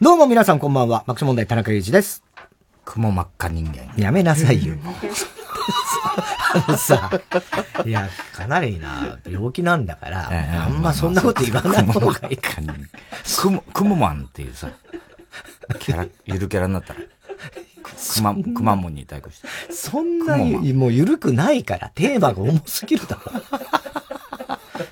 どうも皆さんこんばんは。マクシ問題田中裕二です。雲真っ赤人間。やめなさいよ。あのさ、いや、かなりな、病気なんだから、あんまそんなこと言わない方がいいかな。クモ、クモマンっていうさ、キャラ、ゆるキャラになったら。くま、くまモンに対抗して。そんな、もうゆるくないから、テーマが重すぎるだろ。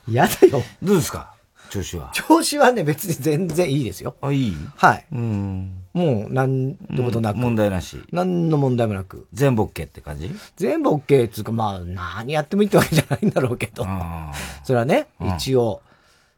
やだよ。どうですか？調子は。調子はね、別に全然いいですよ。あ、いい？はい。うん。もう、なんてことなく、問題なし。何の問題もなく。全部 OK って感じ？全部 OK っていうか、まあ、何やってもいいってわけじゃないんだろうけど。それはね、一応。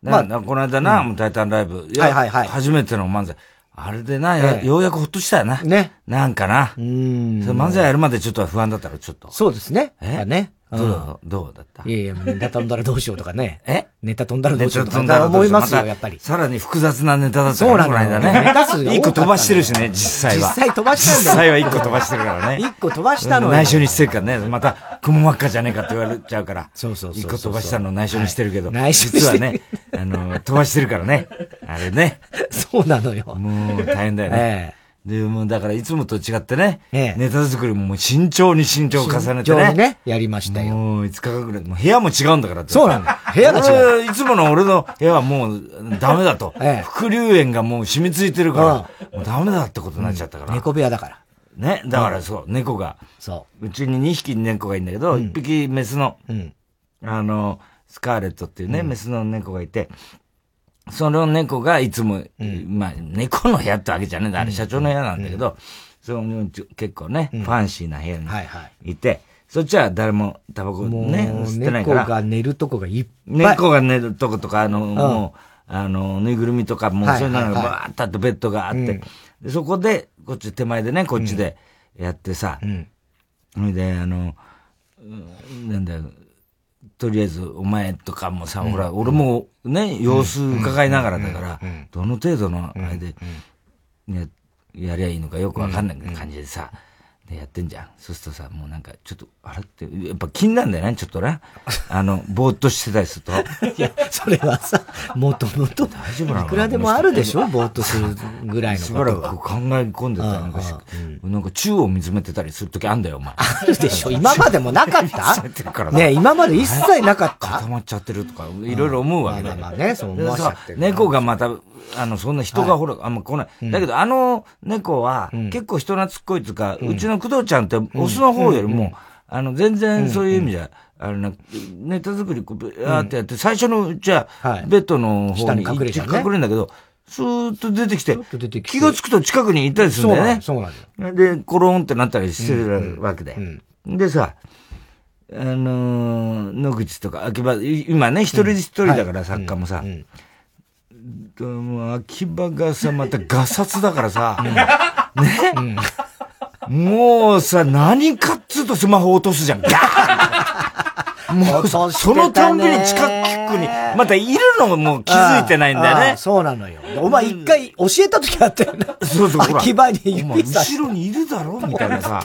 まあ、この間な、もうタイタンライブ。はいはいはい。初めての漫才。あれでな、ようやくほっとしたよな。ね。なんかな。うん。漫才やるまでちょっと不安だったら、ちょっと。そうですね。え？ね。どう、どうだった？いやいや、ネタ飛んだらどうしようとかね。え？ネタ飛んだらどうしようとか思いますよ、やっぱり。さらに複雑なネタだったそうなんだね。ネタ数一個飛ばしてるしね、実際は。実際飛ばしたんだよ。実際は一個飛ばしてるからね。一個飛ばしたの内緒にしてるからね。また、雲真っ赤じゃねえかって言われちゃうから。そうそうそう。一個飛ばしたの内緒にしてるけど。内緒実はね、あの、飛ばしてるからね。あれね。そうなのよ。もう大変だよね。で、もうだからいつもと違ってね、ええ、ネタ作りももう慎重に慎重を重ねてね。慎重にね、やりましたよ。もう5日間ぐらい、もう部屋も違うんだからそうなんだ。部屋が違う。いつもの俺の部屋はもうダメだと。ええ、副流炎がもう染みついてるから、もうダメだってことになっちゃったから。うん、猫部屋だから。ね、だからそう、猫が。そう。うちに2匹猫がいるんだけど、うん、1匹メスの、うん、あの、スカーレットっていうね、うん、メスの猫がいて、その猫がいつも、うん、まあ、猫の部屋ってわけじゃねえんだ。あれ社長の部屋なんだけど、その結構ね、ファンシーな部屋にいて、そっちは誰もタバコね、吸ってないから。猫が寝るとこがいっぱい。猫が寝るとことか、あの、もう、あの、ぬいぐるみとか、もうそういうのがバーッとあって、ベッドがあって、でそこで、こっち手前でね、こっちでやってさ、それで、あの、なんだよ、とりあえず、お前とかもさ、ほら、俺もね、様子伺いながらだから、どの程度のあれで、ね、やりゃいいのかよくわかんない感じでさ、でやってんじゃん。そうするとさ、もうなんか、ちょっと、あれって、やっぱ気になんだよね、ちょっとね。あの、ぼーっとしてたりすると。いや、それはさ、もともと、大丈夫なのいくらでもあるでしょぼーっとするぐらいのしばらく考え込んでたりなんかし、なんか宙を見つめてたりするときあんだよ、お前。あるでしょ今までもなかった？ね今まで一切なかった？固まっちゃってるとか、いろいろ思うわけだよ。まあね、そう思わしちゃって猫がまた、あの、そんな人がほら、あんま来ない。だけど、あの猫は、結構人懐っこいつか、うちの工藤ちゃんって、オスの方よりも、あの、全然そういう意味じゃ、あの、ネタ作り、こう、やってやって、最初のうちは、ベッドの方に隠れるんだけど、スーッと出てきて、気がつくと近くにいたりするんだよね。そうなんで、コロンってなったりしてるわけで。でさ、あの野口とか、秋葉、今ね、一人一人だから、作家もさ、秋葉がさ、またガサツだからさ、ね、もうさ、何かつうとスマホ落とすじゃん。もう、そのたんびに近くに、またいるのも気づいてないんだよね。そうなのよ。お前一回教えた時あったよね。そうそう、に指さ。後ろにいるだろみたいなさ。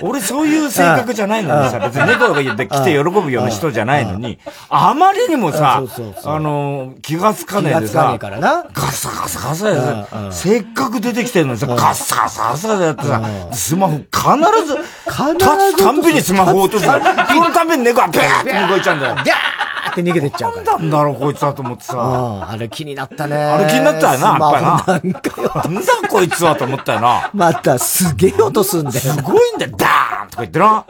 俺そういう性格じゃないのにさ、別に猫が言って来て喜ぶような人じゃないのに、あまりにもさ、あの、気がつかねえでさ、ガサガサガサやせっかく出てきてるのにさ、ガサガサガサやってさ、スマホ必ず、立つたんびにスマホ落とす。そのたびに猫がペーって動いちゃうんだよ。ギャーって逃げてっちゃうから。なんだろう、こいつはと思ってさ。あれ気になったね。あれ気になったよな、やっぱりな。なんだこいつはと思ったよな。また、すげえ音すんだよ。すごいんだよ、ダーンとか言ってな。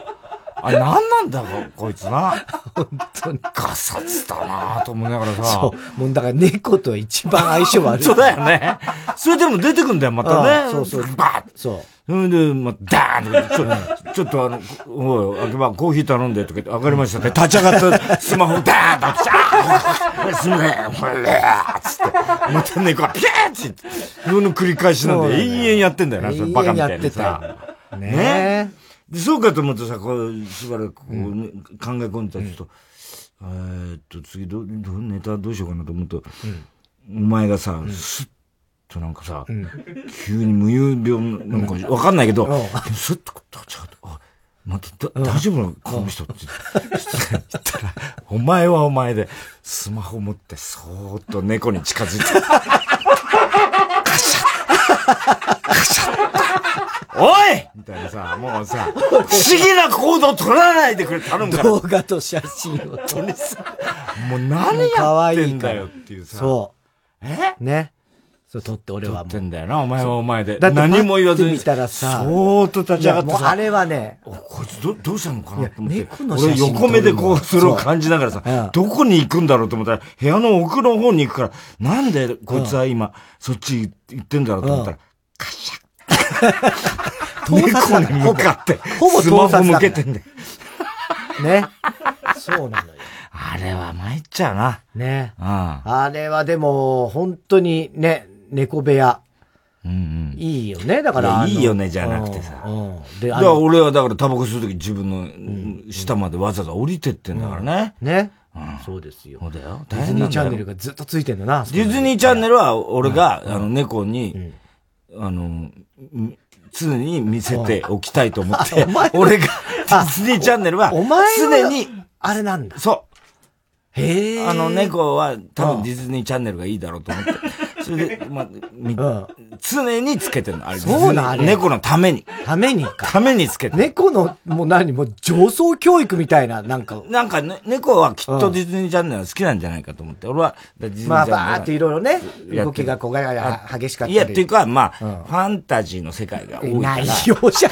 あれ、なんなんだろう、こいつな。本当に。ガサツだなと思いながらさ。そう。もうだから猫と一番相性悪い。そうだよね。それでも出てくんだよ、またね。そうそう。バーそう。それで、まあ、ダーンってちょ、ちょっとあの、おい、あけばコーヒー頼んでとか言って、わかりましたって、立ち上がったスマホダーンと、チャーすみません、ほれーつって、また猫がピャーって、その繰り返しなんで、延々やってんだよな、そのバカみたいなさ。ねで、そうかと思ってさ、こう、しばらくこう、考え込んでたら、ちょっと、えっと、次ど、ど、ネタどうしようかなと思うと、お前がさ、すっとなんかさ、うん、急に無遊病なんかわかんないけど、スッと立ち上がって、あ、待って、大丈夫なのこの人って。言ったら、お前はお前で、スマホ持ってそーっと猫に近づいて、カシャッ。おい！みたいなさ、もうさ、不思議な行動取らないでくれ頼むから。動画と写真を撮りさ、もう何やってんだよっていうさ。そう。え？ね。そう、撮って俺はもう。撮ってんだよな、お前はお前で。だって何も言わずに。見たらさ、そーっと立ち上がってさ。あれはね、こいつど、どうしたのかなと思って。俺横目でこう、それを感じながらさ、どこに行くんだろうと思ったら、部屋の奥の方に行くから、なんでこいつは今、そっち行ってんだろうと思ったら、カシャッ。猫に向かって、ほぼスマホ向けてんだよ。ね。そうなのよ。あれは参っちゃうな。ね。うん。あれはでも、本当にね、猫部屋。うんうん、いいよね。だから。いいよね、じゃなくてさ。うん。で、だから俺はだからタバコ吸うとき自分の下までわざわざ降りてってんだからね。ね。うん、そうですよ。そうだよ。ディズニーチャンネルがずっとついてんだな。ディズニーチャンネルは俺が、あの、猫に、あの、常に見せておきたいと思って、俺が、ディズニーチャンネルは、常に、あれなんだ。そう。へえ。あの猫は多分ディズニーチャンネルがいいだろうと思って。それで、まあ、常につけてるの。あれ。そうなの猫のために。ためにか。ためにつけて猫の、もう何もう上層教育みたいな、なんか。なんかね、猫はきっとディズニーチャンネルは好きなんじゃないかと思って。俺は、ディズニーチャンネル。まあ、バーっていろいろね、動きがこうが激しかったり。いや、っていうか、まあ、ファンタジーの世界が多いから。内容じゃ、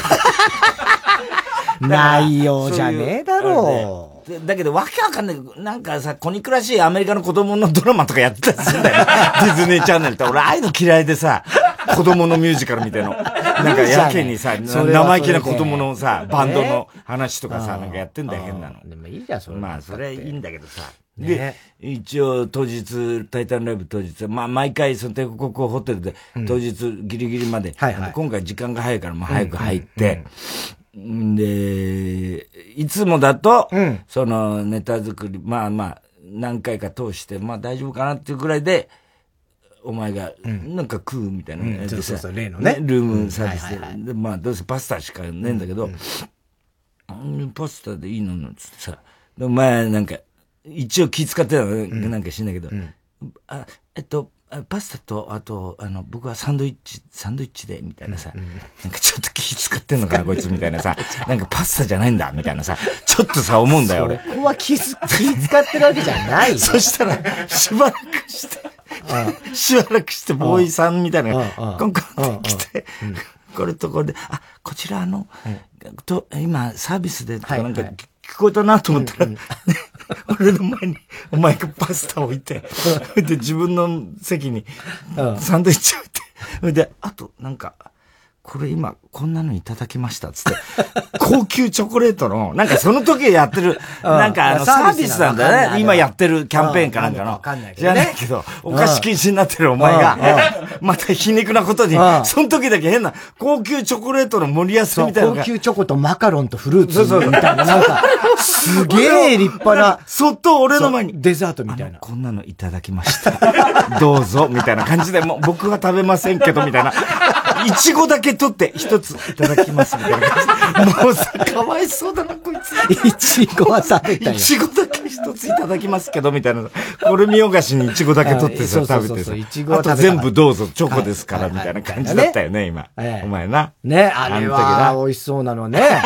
内容じゃねえだろう。だけど、わけわかんない。なんかさ、コニクらしいアメリカの子供のドラマとかやってたりするんだよ。ディズニーチャンネルって。俺、ああいうの嫌いでさ、子供のミュージカルみたいな。なんかやけにさ、生意気な子供のさ、バンドの話とかさ、なんかやってんだよ、変なの。でもいいじゃん、それ。まあ、それいいんだけどさ。で、一応当日、タイタンライブ当日、まあ毎回その帝国ホテルで、当日ギリギリまで、今回時間が早いからもう早く入って、で、いつもだと、うん、そのネタ作り、まあまあ、何回か通して、まあ大丈夫かなっていうぐらいで、お前が、なんか食うみたいな、うん、そうそうそう、例のね。ルームサービスで。でまあ、どうせパスタしかねえんだけど、パスタでいいの？つってさ、お前なんか、一応気使ってたの、なんか知んないけど、あ、えっと、パスタと、あと、あの、僕はサンドイッチ、サンドイッチで、みたいなさ、うん、なんかちょっと気使ってんのかな、こいつ、みたいなさ、なんかパスタじゃないんだ、みたいなさ、ちょっとさ、思うんだよ、俺。ここは気、気使ってるわけじゃない。よ。そしたら、しばらくして、しばらくして、ボーイさんみたいな、コンコンって来て、これとこれで、あ、こちらあの、と、今、サービスで、なんか、聞こえたなと思ったら、俺の前に、お前がパスタ置いて、で、自分の席に、サンドイッチ置いて、で、あと、なんか、これ今、こんなのいただきました、つって。高級チョコレートの、なんかその時やってる、なんかあの、サービスなんだね。今やってるキャンペーンかなんかの。じゃないけど、お菓子禁止になってるお前が、また皮肉なことに、その時だけ変な、高級チョコレートの盛りやすみたいな。高級チョコとマカロンとフルーツみたいな、なんか、すげえ立派な。そっと俺の前に。デザートみたいな。こんなのいただきました。どうぞ、みたいな感じで、もう僕は食べませんけど、みたいな。いちごだけ取って一ついただきますみたいな。もうさ、かわいそうだな、こいつ。いちごは食べたいちごだけ一ついただきますけど、みたいな。これ見よがしにいちごだけ取ってさ、食べてさ。いちごあと全部どうぞ、チョコですから、みたいな感じだったよね、今。お前な。ね、あれは美味しそうなのね。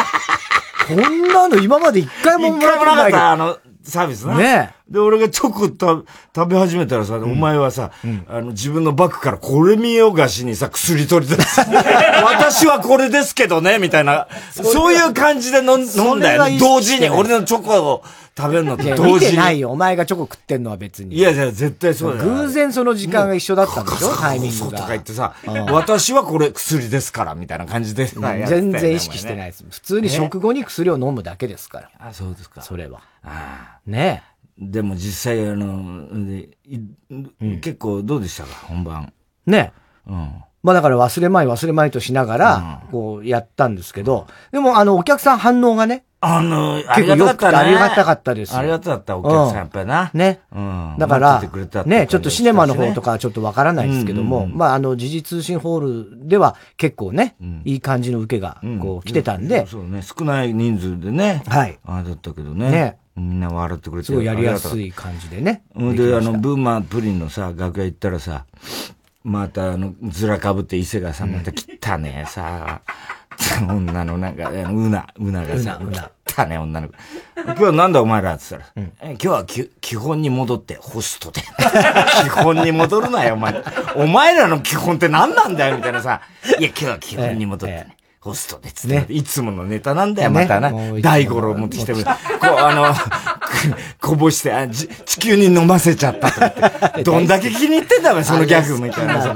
こんなの今まで一回ももらってない。あの、サービスな。ねで、俺がチョコ食べ始めたらさ、お前はさ、あの、自分のバッグからこれ見ようがしにさ、薬取り出す。私はこれですけどね、みたいな。そういう感じで飲んだよね。同時に、俺のチョコを食べるのと同時に。見てないよ。お前がチョコ食ってんのは別に。いやいや、絶対そうだよ。偶然その時間が一緒だったんでしょ？タイミングが。とか言ってさ、私はこれ薬ですから、みたいな感じで。全然意識してないです。普通に食後に薬を飲むだけですから。あ、そうですか。それは。ああ。ねえ。でも実際、あの、で結構どうでしたか、本番。ね。うん。まあだから忘れまい忘れまいとしながら、こうやったんですけど、でもあの、お客さん反応がね。あの、ありがたかったね。ありがたかったですありがたかった、お客さん、やっぱりな。ね。うん。だから、ね、ちょっとシネマの方とかちょっとわからないですけども、まああの、時事通信ホールでは結構ね、いい感じの受けが、こう来てたんで。そうね、少ない人数でね。はい。ああだったけどね。ね。みんな笑ってくれて。すごいやりやすい感じでね。で、あの、ブーマープリンのさ、楽屋行ったらさ、またあの、ずらかぶって伊勢がさ、また汚ねえさ、女のなんか、うな、うながさ、うな、汚ねえ女の子。今日はなんだお前らって言ったら、うん、今日はき基本に戻ってホストで。基本に戻るなよ、お前。お前らの基本って何なんだよ、みたいなさ。いや、今日は基本に戻ってね。ええホストでつって、ね、いつものネタなんだよ、またな。大五郎持ってきて、こう、あの、こぼしてあ地球に飲ませちゃったとかって。どんだけ気に入ってんだよ、そのギャグみたいなさ。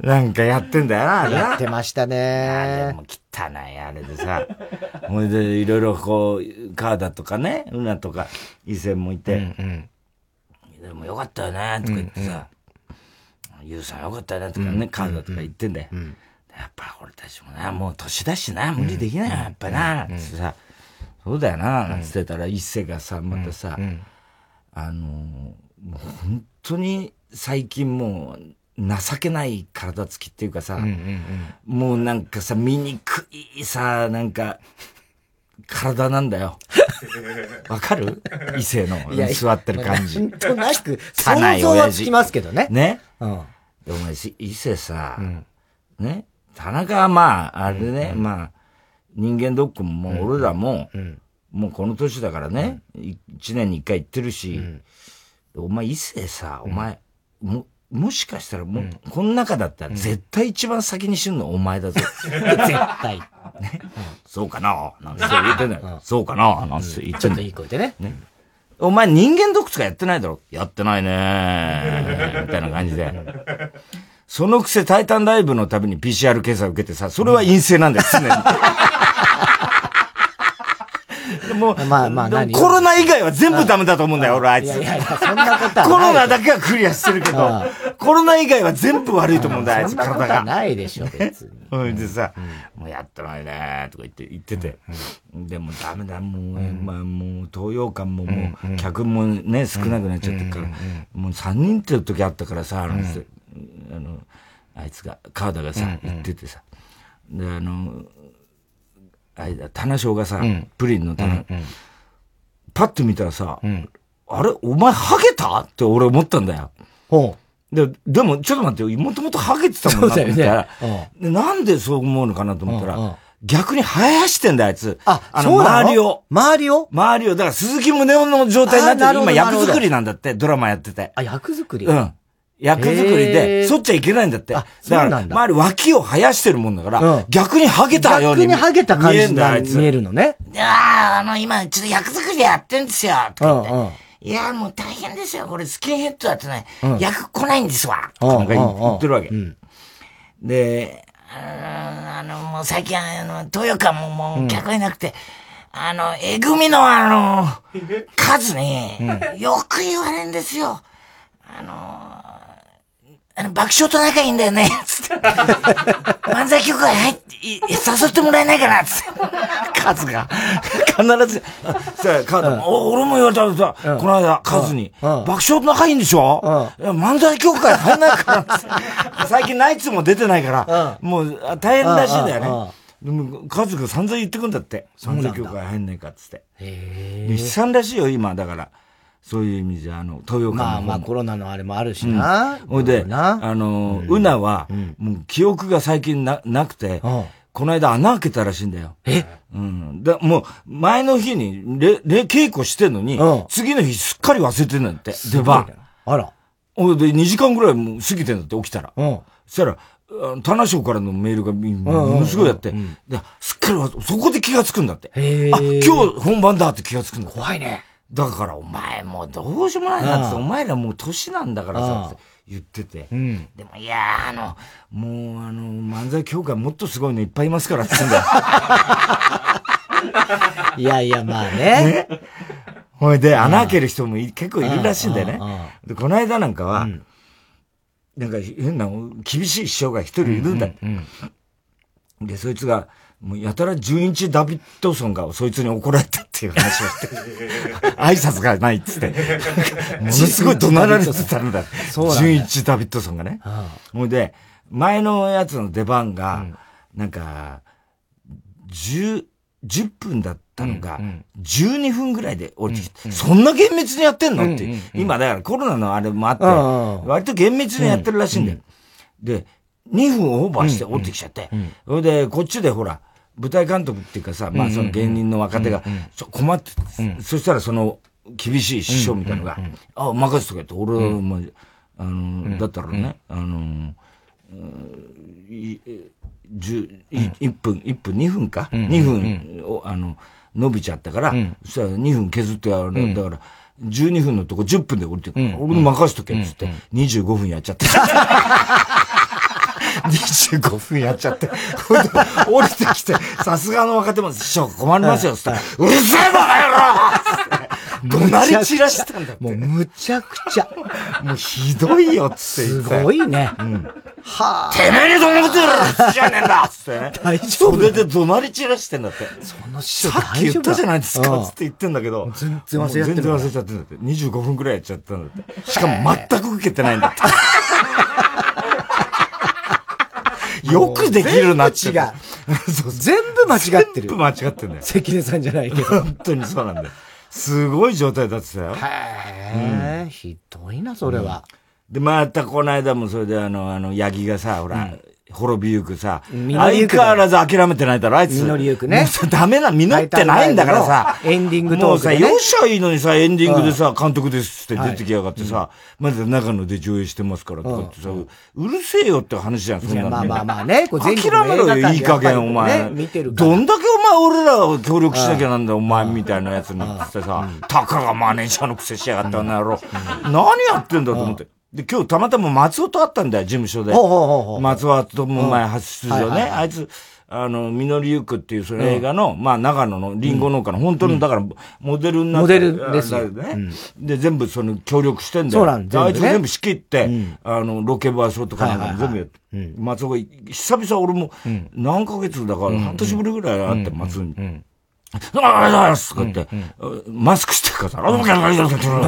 なんかやってんだよな、やってましたね。でも汚い、あれでさ。ほいで、いろいろこう、カーダとかね、ウナとか、伊勢もいて。でもよかったよね、とか言ってさ。ユウさんよかったよね、とかね、カーダとか言ってんだよ。うんやっぱ俺たちもな、もう年だしな、無理できないよ、やっぱな、つってさ、そうだよな、なんつってたら、一世がさ、またさ、あの、もう本当に最近もう、情けない体つきっていうかさ、もうなんかさ、醜いさ、なんか、体なんだよ。わかる？異性の座ってる感じ。なんとなく、想像はつきますけどね。ね。うん。お前、異性さ、ね？田中はまあ、あれね、うん、まあ、人間ドックももう俺らも、うん、もうこの年だからね、一、年に一回行ってるし、お前異性さ、お前、も、もしかしたらもう、この中だったら絶対一番先に死ぬのお前だぞ。絶対。ね。そうかななんて言ってんだよ。そうかななんて言ってんだよ。ちょっといい声でね。ね。お前人間ドックとかやってないだろ。やってないねみたいな感じで。そのくせタイタンライブのたびに PCR 検査を受けてさ、それは陰性なんだよ、常に。もう、まあまあコロナ以外は全部ダメだと思うんだよ、俺あいつ。いやいやそんなことはコロナだけはクリアしてるけど、コロナ以外は全部悪いと思うんだよ、あいつ体が。ないでしょ、別に。ほ いでさ、もうやってないねとか言って、言ってて。でもダメだ、もう、まあもう、東洋館ももう、客もね、少なくなっちゃってるから、もう3人っていう時あったからさ、あの、あの、あいつが、川田がさ、言っててさ。で、あの、あれだ、棚章がさ、プリンの棚、パッと見たらさ、あれお前ハゲた？って俺思ったんだよ。ほう。で、でも、ちょっと待ってよ。もともとハゲてたもんなと思ったら、ね、なんでそう思うのかなと思ったら、逆に生やしてんだ、あいつ。あ、あの、周りを。周りを？周りを。だから、鈴木宗男の状態になってる。今、役作りなんだって、ドラマやってて。あ、役作り？うん。役作りで、そっちゃいけないんだって。だ。から、周り脇を生やしてるもんだから、逆にハゲたように逆にハゲた感じに見えるのね。いやあの、今、ちょっと役作りでやってんですよ、とかいやもう大変ですよ、これスキンヘッドだとね、役来ないんですわ、とか言ってるわけ。で、あの、もう最近、あの、豊川ももう客いなくて、あの、えぐみのあの、数に、よく言われるんですよ。あの、あの、爆笑と仲いいんだよね、つって。漫才協会入って、誘ってもらえないかな、つって。カズが。必ず、さあ、カズ、俺も言われたさ、この間、カズに、爆笑と仲いいんでしょ？漫才協会入んないかな、つって。最近ナイツも出てないから、もう大変らしいんだよね。でも、カズが散々言ってくんだって。漫才協会入んないか、つって。へえ。悲惨らしいよ、今、だから。そういう意味じゃ、あの、東洋館まあまあコロナのあれもあるしな。ほ、うんで、あの、うな、は、もう記憶が最近な、なくて、この間穴開けたらしいんだよ。え？うん。だもう、前の日に、れ、れ、稽古してんのに、次の日すっかり忘れてんだって、出番。あら。ほいで、2時間ぐらいもう過ぎてんだって、起きたら。うん。そしたら、棚省からのメールがものすごいやって、すっかりそこで気がつくんだって。へあ、今日本番だって気がつくんだ怖いね。だからお前もうどうしようもないなって、お前らもう年なんだからさ、言ってて。うん、でも、いやあの、もうあの、漫才協会もっとすごいのいっぱいいますからって言うんだよ。いやいや、まあね。ねほいで、穴開ける人も結構いるらしいんだよね。で、この間なんかは、うん、なんか変な厳しい師匠が一人いるんだって。で、そいつが、もうやたら純一ダビッドソンがそいつに怒られたっていう話をして、挨拶がないっつって、ものすごい怒鳴られてたんだ。純一ダビッドソンがね。ほいで、前のやつの出番が、なんか、10、10分だったのが、12分ぐらいで降りてきて、そんな厳密にやってんのって、今だからコロナのあれもあって、割と厳密にやってるらしいんだよ。で、2分オーバーして降りてきちゃって、それで、こっちでほら、舞台監督っていうかさ、まあその芸人の若手が、困って、そしたらその、厳しい師匠みたいなのが、あ、任せとけって、俺は、まあ、あの、だったらね、あの、十、1分、1分、2分か、2分を、あの、伸びちゃったから、そしたら2分削ってやる、だから、12分のとこ10分で降りてくる。俺に任せとけっつって、25分やっちゃって。25分やっちゃって、降りてきて、さすがの若手も、師匠困りますよ、つって、うるせえバカ野郎怒鳴り散らしたんだもうむちゃくちゃ。もうひどいよ、つってすごいね。うん。はあ。てめえにどんなことやるじゃねえんだつってね。大丈夫それで怒鳴り散らしてんだって。その師匠さっき言ったじゃないですか、つって言ってんだけど。全然忘れちゃって全然忘れちゃってんだって。25分くらいやっちゃったんだって。しかも全く受けてないんだって。よくできるなって。違 う。全部間違ってる。全部間違ってんだよ。関根さんじゃないけど。本当にそうなんだよ。すごい状態だってたよ。へえ、うん、ひどいな、それは。で、またこの間もそれであの、あの、ヤギがさ、ほら、滅びゆくさ、相変わらず諦めてないだろ、あいつ。実りゆくね。もうさ、ダメな、実ってないんだからさ。エンディングともうさ、よっしゃいいのにさ、エンディングでさ、監督ですって出てきやがってさ、まだ長野で上映してますからとかってさ、うるせえよって話じゃん、そんなの。まあまあまあね、これ諦めろよ、いい加減、お前。見てるどんだけお前俺らを協力しなきゃなんだよ、お前みたいなやつにってさ、たかがマネージャーのくせしやがったんだろ。何やってんだと思って。で、今日たまたま松尾と会ったんだよ、事務所で。ほうほうほうほう松尾とも前初出場ね。あいつ、あの、みのりゆくっていうその映画の、まあ長野のリンゴ農家の本当の、だからモデルになってモデルですよ。ね。で、全部その協力してんだよ。そうなんあいつ全部仕切って、あの、ロケ場所とかなんか全部やって。松尾が、久々俺も、何ヶ月だから半年ぶりぐらい会って松尾に。ありがとうございますとか言って、マスクしてるからさ、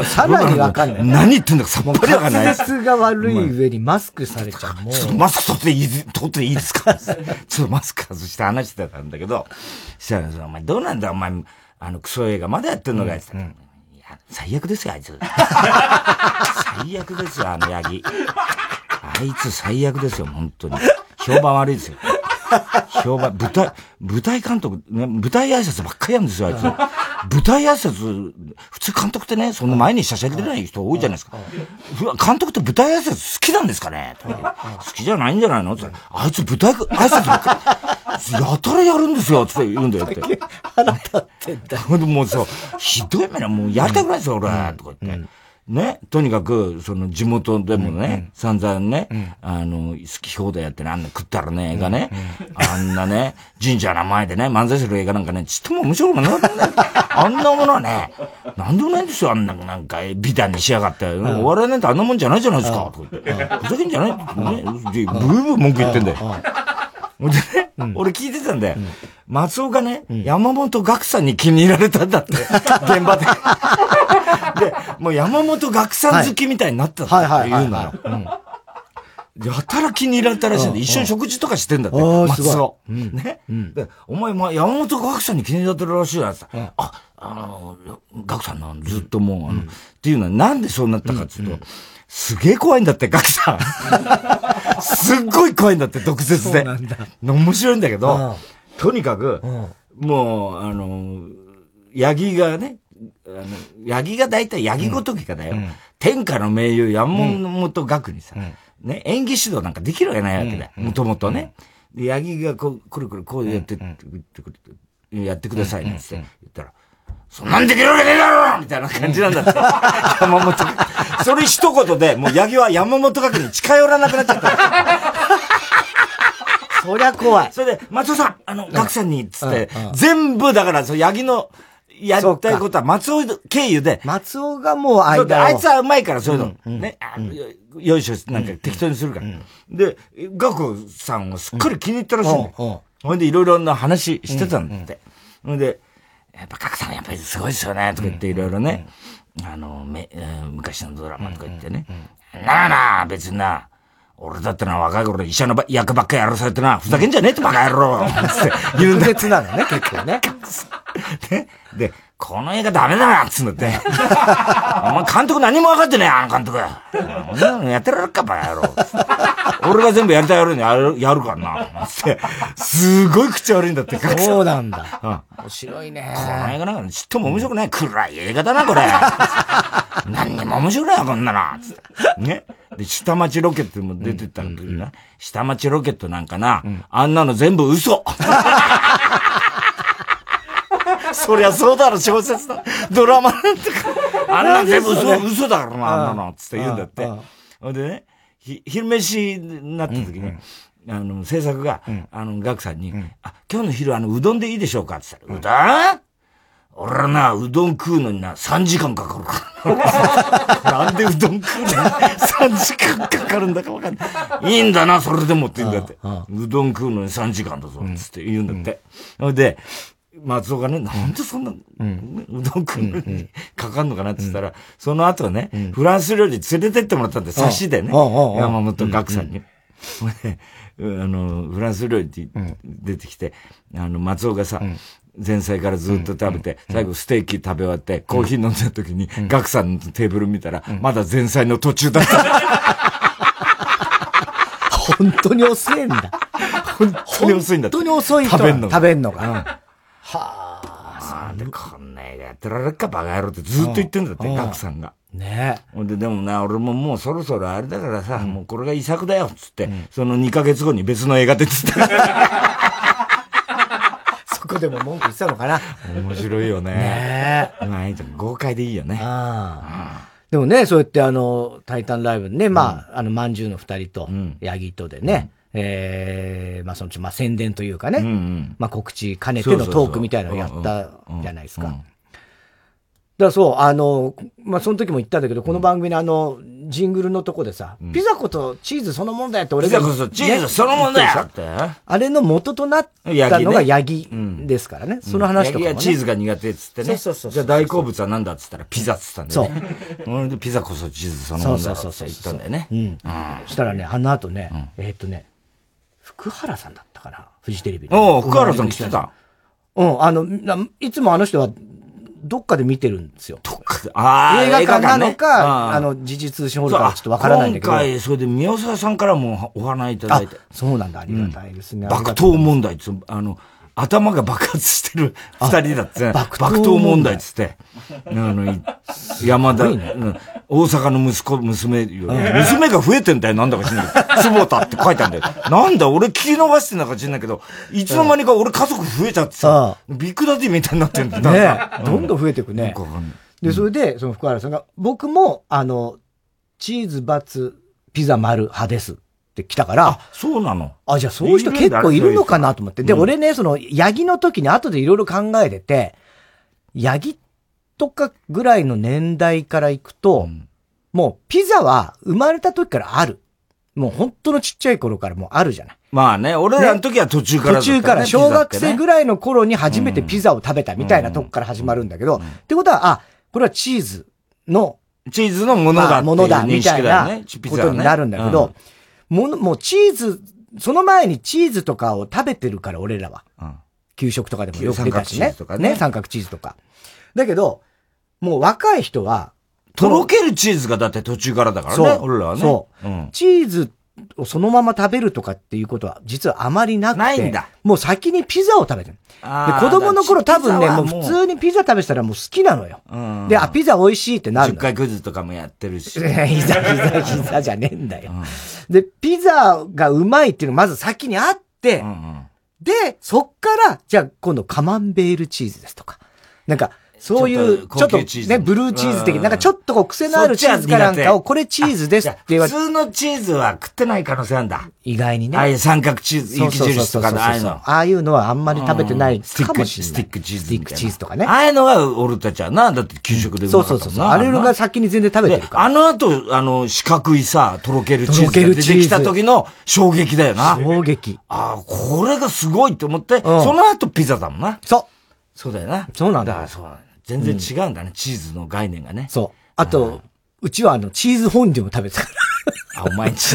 さらにわかんない。何言ってんだかさっぱりわかんない。滑舌が悪い上にマスクされちゃう。もう。ちょっとマスク取っていい、取っていいですか？ちょっとマスク外して話してたんだけど、したらお前どうなんだお前、あのクソ映画まだやってんのかいって言ったら、いや、最悪ですよ、あいつ。最悪ですよ、あのヤギ。あいつ最悪ですよ、本当に。評判悪いですよ。評判、舞台、舞台監督、ね、舞台挨拶ばっかりやるんですよ、あいつ。舞台挨拶、普通監督ってね、その前にしゃしゃり出ない人多いじゃないですか。監督って舞台挨拶好きなんですかね？好きじゃないんじゃないの？ってあいつ舞台挨拶ばっかり、やたらやるんですよ、って言うんだよって。腹立ってんだ。もうさ、ひどい目な、もうやりたくないですよ、俺、とか言って。ね、とにかく、その地元でもね、散々ね、あの、好き放題やってね、あんな食ったらね、映画ね、あんなね、神社の前でね、漫才する映画なんかね、ちっとも面白くない。あんなものはね、なんでもないんですよ、あんな、なんか、美談にしやがって。お笑いなんてあんなもんじゃないじゃないですか、とか言って。ふざけんじゃない。ね、ブーブー文句言ってんだよ。でね、俺聞いてたんだよ。松尾がね、山本岳さんに気に入られたんだって、現場で。で、もう山本学さん好きみたいになったって言うのよ。やたら気に入られたらしいんで、一緒に食事とかしてんだって、松尾。ね。で、お前、ま、山本学さんに気に入られてるらしいやつ。あ、あの、学さんのずっともう、あの、っていうのはなんでそうなったかっていうと、すげえ怖いんだって、ガクさん。すっごい怖いんだって、毒舌で。面白いんだけど、とにかく、もう、あの、ヤギがね、あの、ヤギが大体ヤギごときかだよ。うん、天下の名優山本学にさ、うん、ね、演技指導なんかできるわけないわけだよ。もともとね。で、ヤギがこう、くるくるこうやって、やってくださいねって言ったら、そんなんできるわけねえだろみたいな感じなんだって。山本。それ一言で、もうヤギは山本学に近寄らなくなっちゃった。そりゃ怖い。それで、松尾さん、あの、学さんに、つって、全部、だから、その、ヤギの、やりたいことは松尾経由で。松尾がもう間を。あいつはうまいからそういうの。うん、ね、うん、よいしょ、なんか適当にするから。うん、で、ガクさんをすっかり気に入ったらしいんだよ。ほんでいろいろな話してたんだって。ほんで、やっぱガクさんやっぱりすごいですよね、とか言っていろいろね。あの、め、昔のドラマとか言ってね。なあなあ、別にな。俺だってな、若い頃医者の役ばっかりやらされてな、ふざけんじゃねえってバカ野郎つって言うんだ。別なのね、結構ね。ね。で、この映画ダメだなっつうんだって。お前監督何も分かってねえ、あの監督。やってられるか、バカ野郎。俺が全部やりたいやるにやる、やるからな。つって、すごい口悪いんだって、そうなんだ。うん。面白いね。この映画なんかちっとも面白くない。暗い映画だな、これ。何にも面白くないよ、こんなの。つって。ね。で、下町ロケットも出てたんだけどな。下町ロケットなんかな、あんなの全部嘘。そりゃそうだろ、小説だ。ドラマなんてあんな全部嘘、嘘だからな、あんなの。つって言うんだって。ほんでね、ひ、昼飯になった時に、あの、制作が、あの、ガクさんに、あ、今日の昼あの、うどんでいいでしょうかって言ったら、うどん？俺はな、うどん食うのにな、3時間かかるから。なんでうどん食うの？に3時間かかるんだかわかんない。いいんだな、それでもって言うんだって。うどん食うのに3時間だぞ、つって言うんだって。ほ、うんで、松尾がね、なんでそんな、うん、うどん食うのにかかんのかなって言ったら、その後ね、フランス料理連れてってもらったんで、差しでね、山本岳さんに。あの、フランス料理って出てきて、あの、松尾がさ、前菜からずっと食べて、最後ステーキ食べ終わって、コーヒー飲んだ時に、ガクさんのテーブル見たら、まだ前菜の途中だった。本当に遅いんだ。本当に遅いんだ。本当に遅い食べんの。食べんのか。はあ。で、こんな映画やってられるかバカ野郎ってずっと言ってんだって、ガクさんが。ねえ。で、でもな、俺ももうそろそろあれだからさ、もうこれが遺作だよ、つって、その2ヶ月後に別の映画出てた。そこでも文句言ってたのかな。面白いよね。ねえ。まあ。豪快でいいよね。ああ。でもね、そうやってあの、タイタンライブね、まあ、あの、まんじゅうの二人と、ヤギとでね、ええー、まあその、まあ宣伝というかね、うんうん、まあ告知兼ねてのトークみたいなのをやったじゃないですか。だからそう、あの、まあその時も言ったんだけど、この番組のあの、ジングルのとこでさ、うん、ピザ粉とチーズそのもんだよって俺が、ピザ粉とチーズそのもんだよって。あれの元となったのがヤギですからね。ねその話とか、ね、ヤギはチーズが苦手っつってね。そうそうそうじゃあ大好物は何だっつったらピザっつったんだよね。そう。でピザこそチーズそのもんだって言ったんだよね。うん。うん、そしたらね、あの後ね、えー、っとね、福原さんだったかな？フジテレビお福原さん来てた。うん、あの、いつもあの人は、どっかで見てるんですよ。どっかで？ああ、映画館なのか、あの、時事通信ホールかちょっとわからないんだけど。今回、それで宮沢さんからもお花いただいて。そうなんだ、ありがたいですね。爆闘問題って、あの、頭が爆発してる二人だって、爆闘問題。っつって。あの、山田、ね、大阪の息子、娘よ、娘が増えてんだよ、なんだか知んない。けど。坪田って書いてあるんだよ。なんだ、俺聞き逃してんだか知んないけど、いつの間にか俺家族増えちゃってさ、ビッグダディみたいになってんだ。よ。ねどんどん増えていくね。で、それで、その福原さんが、僕も、あの、チーズバツピザ丸派ですって来たから。あ、そうなの？あ、じゃあそういう人結構いるのかなと思って。で、俺ね、その、ヤギの時に後でいろいろ考えてて、ヤギとかぐらいの年代から行くと、うん、もうピザは生まれた時からある。もう本当のちっちゃい頃からもうあるじゃない。まあね、俺らの時は途中から、ね、途中から、小学生ぐらいの頃に初めてピザを食べたみたいなとこから始まるんだけど、ってことは、あ、これはチーズの、チーズのものだ、ものだ、みたいなことになるんだけど、もの、もうチーズ、その前にチーズとかを食べてるから、俺らは。うん、給食とかでもよく出たしね。ね。三角チーズとか。だけど、もう若い人は、とろけるチーズがだって途中からだからね、俺らはね。そう。うん、チーズをそのまま食べるとかっていうことは実はあまりなくて。ないんだ。もう先にピザを食べてる。で、子供の頃多分ね、もう普通にピザ食べてたらもう好きなのよ。で、あ、ピザ美味しいってなるの。10回クイズとかもやってるし。ピザ、ピザ、ピザじゃねえんだよ。で、ピザがうまいっていうのがまず先にあって、で、そっから、じゃあ今度カマンベールチーズですとか。なんか、そういう、ちょっとね、ブルーチーズ的、なんかちょっとこう癖のあるチーズかなんかを、これチーズですって言われて。普通のチーズは食ってない可能性あるんだ。意外にね。ああいう三角チーズ、雪印とかのああいうの。ああいうのはあんまり食べてないかもしれない。スティックチーズ。スティックチーズとかね。ああいうのが俺たちはな、だって給食でそうそうそう。あれが先に全然食べてるから。あの後、あの、四角いさ、とろけるチーズが出てきた時の衝撃だよな。衝撃。ああ、これがすごいって思って、その後ピザだもんな。そう。そうだよな。そうなんだ。だからそう全然違うんだね、チーズの概念がね。そう。あと、うちはあの、チーズフォンデュも食べてたから。あ、お前んち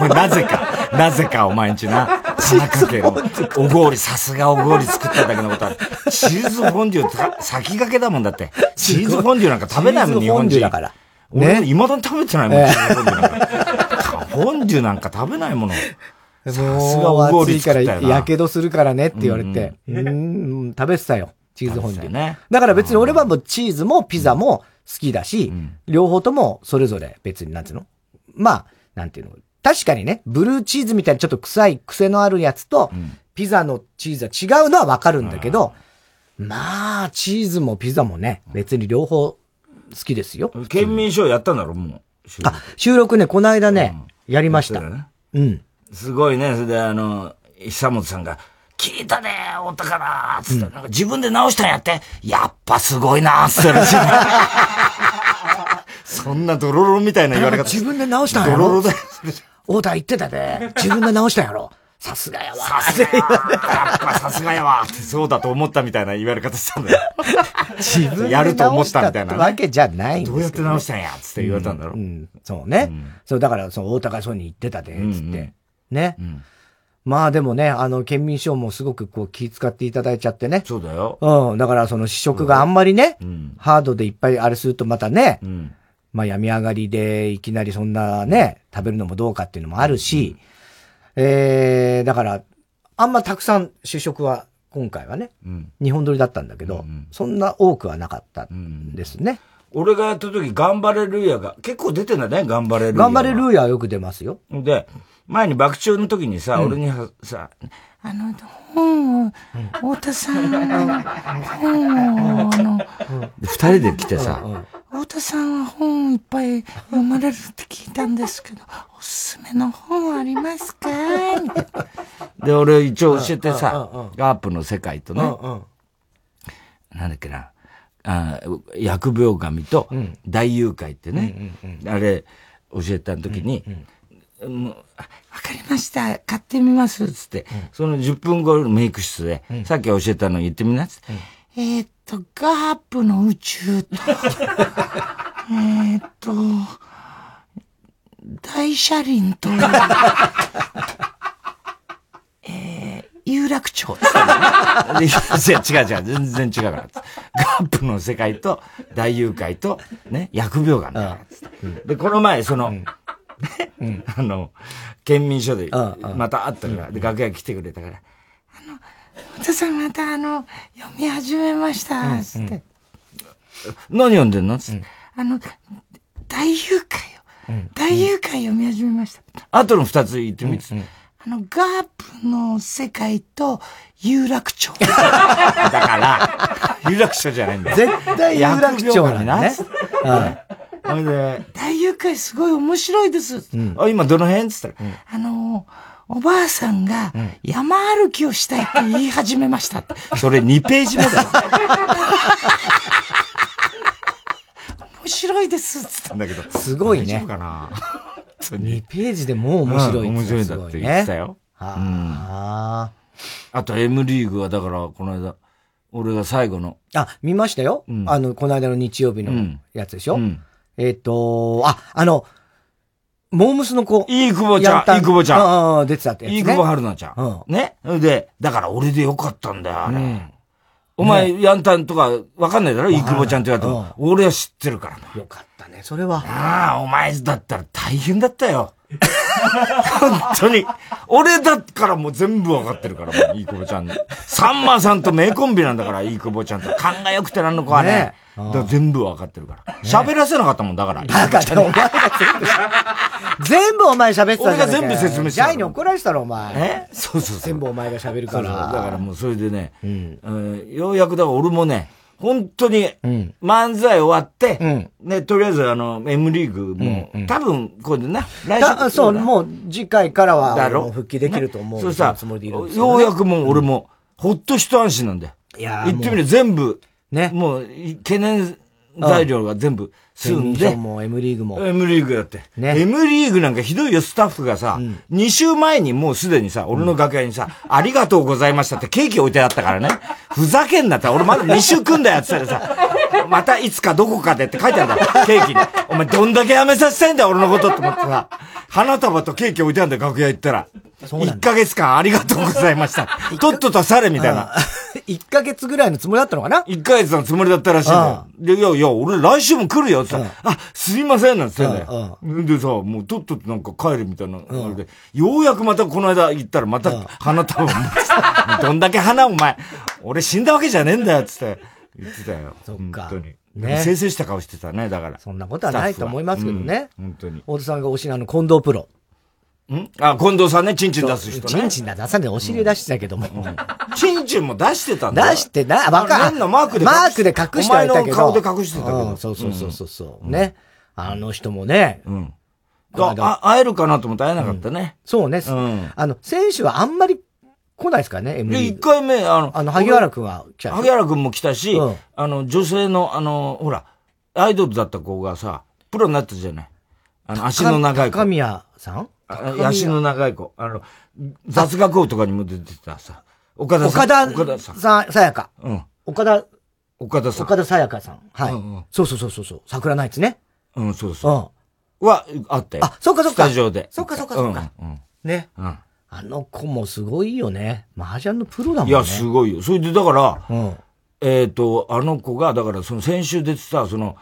な。なぜか、なぜかお前んちな。田中家のお氷、さすがお氷作っただけのことある。チーズフォンデュ先駆けだもんだって。チーズフォンデュなんか食べないもん、日本人。だから。俺、未だに食べてないもん、チーズフォンデュなんか。食フォンデュなんか食べないもの。さすが暑いからやけどするからねって言われて、うん、うん食べてたよ。チーズフォンデュ。ね、だから別に俺はもうチーズもピザも好きだし、うん、両方ともそれぞれ別になんていうの？まあ、なんていうの？確かにね、ブルーチーズみたいにちょっと臭い癖のあるやつと、うん、ピザのチーズは違うのはわかるんだけど、まあ、チーズもピザもね、別に両方好きですよ。県民賞やったんだろ、もう。あ、収録ね、この間ね、うん、やりました。ね、うん。すごいね、それであの、久本さんが、聞いたね、お宝つって、うん、なんか自分で直したんやって、やっぱすごいなつってそんなドロロみたいな言われ方。自分で直したんやろ？ドロロだよ。太田言ってたで、自分で直したんやろ？さすがやわ。さすがやわ。やっぱさすがやわ。ってそうだと思ったみたいな言われ方したんだよ。自分でやると思ったみたいな、ね。わけじゃないんです、ね、どうやって直したんや？つって言われたんだろう。うん、うん、そうね。うん、そう、だから、その、大高そうに言ってたで、つって。ね。うんまあでもね、あの、県民賞もすごくこう気遣っていただいちゃってね。そうだよ。うん。だからその試食があんまりね、うん、ハードでいっぱいあれするとまたね、うん、まあ病み上がりでいきなりそんなね、食べるのもどうかっていうのもあるし、うん、えー、だから、あんまたくさん試食は今回はね、うん、日本撮りだったんだけど、うんうん、そんな多くはなかったんですね。俺がやった時、頑張れルーヤが、結構出てんだね、頑張れルーヤ。頑張れルーヤはよく出ますよ。で、前に爆笑の時にさ、俺にさ、あの、本を、太田さんの本を、あの、二人で来てさ、太田さんは本いっぱい読まれるって聞いたんですけど、おすすめの本ありますか？で、俺一応教えてさ、ガープの世界とね、なんだっけな、あ疫病神と大誘拐ってね、あれ教えた時に、もう、わかりました。買ってみます。つって、うん、その10分後のメイク室で、うん、さっき教えたの言ってみな。つって、うん、えー、っと、ガープの宇宙と、えっと、大車輪と、えー、有楽町。いや、違う違う、全然違うから。ガープの世界と、大誘拐と、ね、疫病神だから。で、この前、その、うん、あの、県民所で、また会ったから、で、楽屋来てくれたから、あの、太田さんまたあの、読み始めました、つって。何読んでんの？つって。あの、大誘拐よ。大誘拐読み始めました。あとの二つ言ってみて。あの、ガープの世界と有楽町。だから、有楽町じゃないんだよ。絶対有楽町なんだね。ほいで、大誘拐すごい面白いです。うん、あ、今どの辺？つったら、うん、あのおばあさんが山歩きをしたいって言い始めましたって。それ2ページ目だよ。面白いです、つったんだけど。すごいね。かな？2ページでもう面白い、うん、面白いんだって言ってたよ。はあ、うん、あと M リーグはだから、この間、俺が最後の。あ、見ましたよ。うん、あの、この間の日曜日のやつでしょ？うん、えっ、ー、と、あ、あの、モームスの子。いい久保ちゃん。いい久保ちゃん。ああ、出てたってね。いい久保春菜ちゃん。うん。ね。で、だから俺でよかったんだよ、あれ。うん、お前、ね、ヤンタンとかわかんないだろ？いい久保ちゃんって言われても。俺は知ってるからよかったね、それは。ああ、お前だったら大変だったよ。本当に。俺だからもう全部わかってるから、もう、いい久保ちゃん。さんまさんと名コンビなんだから、いい久保ちゃんと。勘が良くてなんの子はね。ねだ全部わかってるから。喋、らせなかったもんだから。だからお前が全部、お前喋ってたじゃん。俺が全部説明した。ジャイに怒られたろ、お前。え？そうそうそう。全部お前が喋るから。だからもうそれでね、うん、ようやくだから俺もね、本当に、漫才終わって、うん、ね、とりあえずあの、M リーグも、多分、これでな、来週。そう、もう次回からは、だろ？復帰できると思う。そうさ、ようやくもう俺も、ほっと一安心なんだよ。いや言ってみる全部、ね。もう、懸念材料が全部済んで。も M リーグも。M リーグだって。ね。M リーグなんかひどいよ、スタッフがさ、うん、2週前にもうすでにさ、俺の楽屋にさ、ありがとうございましたってケーキ置いてあったからね。ふざけんなって、俺まだ2週組んだやつったらさ、またいつかどこかでって書いてあるんだよ、ケーキに。お前どんだけやめさせたいんだよ、俺のことって思ってさ、花束とケーキ置いてあるんだよ、楽屋行ったら。1ヶ月間ありがとうございました。とっととされみたいな。1ヶ月ぐらいのつもりだったのかな ?1 ヶ月のつもりだったらしいんだよ。で、いやいや、俺来週も来るよって言ったら、あ、すいませんなんつってんだよ。でさ、もうとっととなんか帰るみたいな、で、ようやくまたこの間行ったらまた花束を持って どんだけ花お前、俺死んだわけじゃねえんだよつって言ってたよ。そっか。本当に。ね。せいせいした顔してたね、だから。そんなことはないと思いますけどね。本当に。大田さんが推しのの近藤プロ。ん？あ、近藤さんね、チンチン出す人ね。チンチン出さねお尻出してたけども。チンチンも出してたんだ出してな、わかん。マークでマークで隠してたけど。顔で隠してたけど。そうそうそうそう。ね。あの人もね。うん。あ、会えるかなと思って会えなかったね。そうね。あの、選手はあんまり来ないですかね、M 一回目、あの、あの、萩原くんは来た。萩原くんも来たし、あの、女性の、あの、ほら、アイドルだった子がさ、プロになったじゃない。あの、足の長い子。高宮さん？足の長い子。あの、雑学王とかにも出てたさ。岡田さん。岡田さん。さ、さやか。うん。岡田、岡田さん。岡田さやかさん。はい。うんうん、そうそうそうそう。桜ナイツね。うん、そうそう。うん。は、あったよ。あ、そっかそっか。スタジオで。そっかそっかそっか。うん。ね。うん。あの子もすごいよね。麻雀のプロだもんね。いや、すごいよ。それでだから、うん、えっ、と、あの子が、だからその先週出てた、その、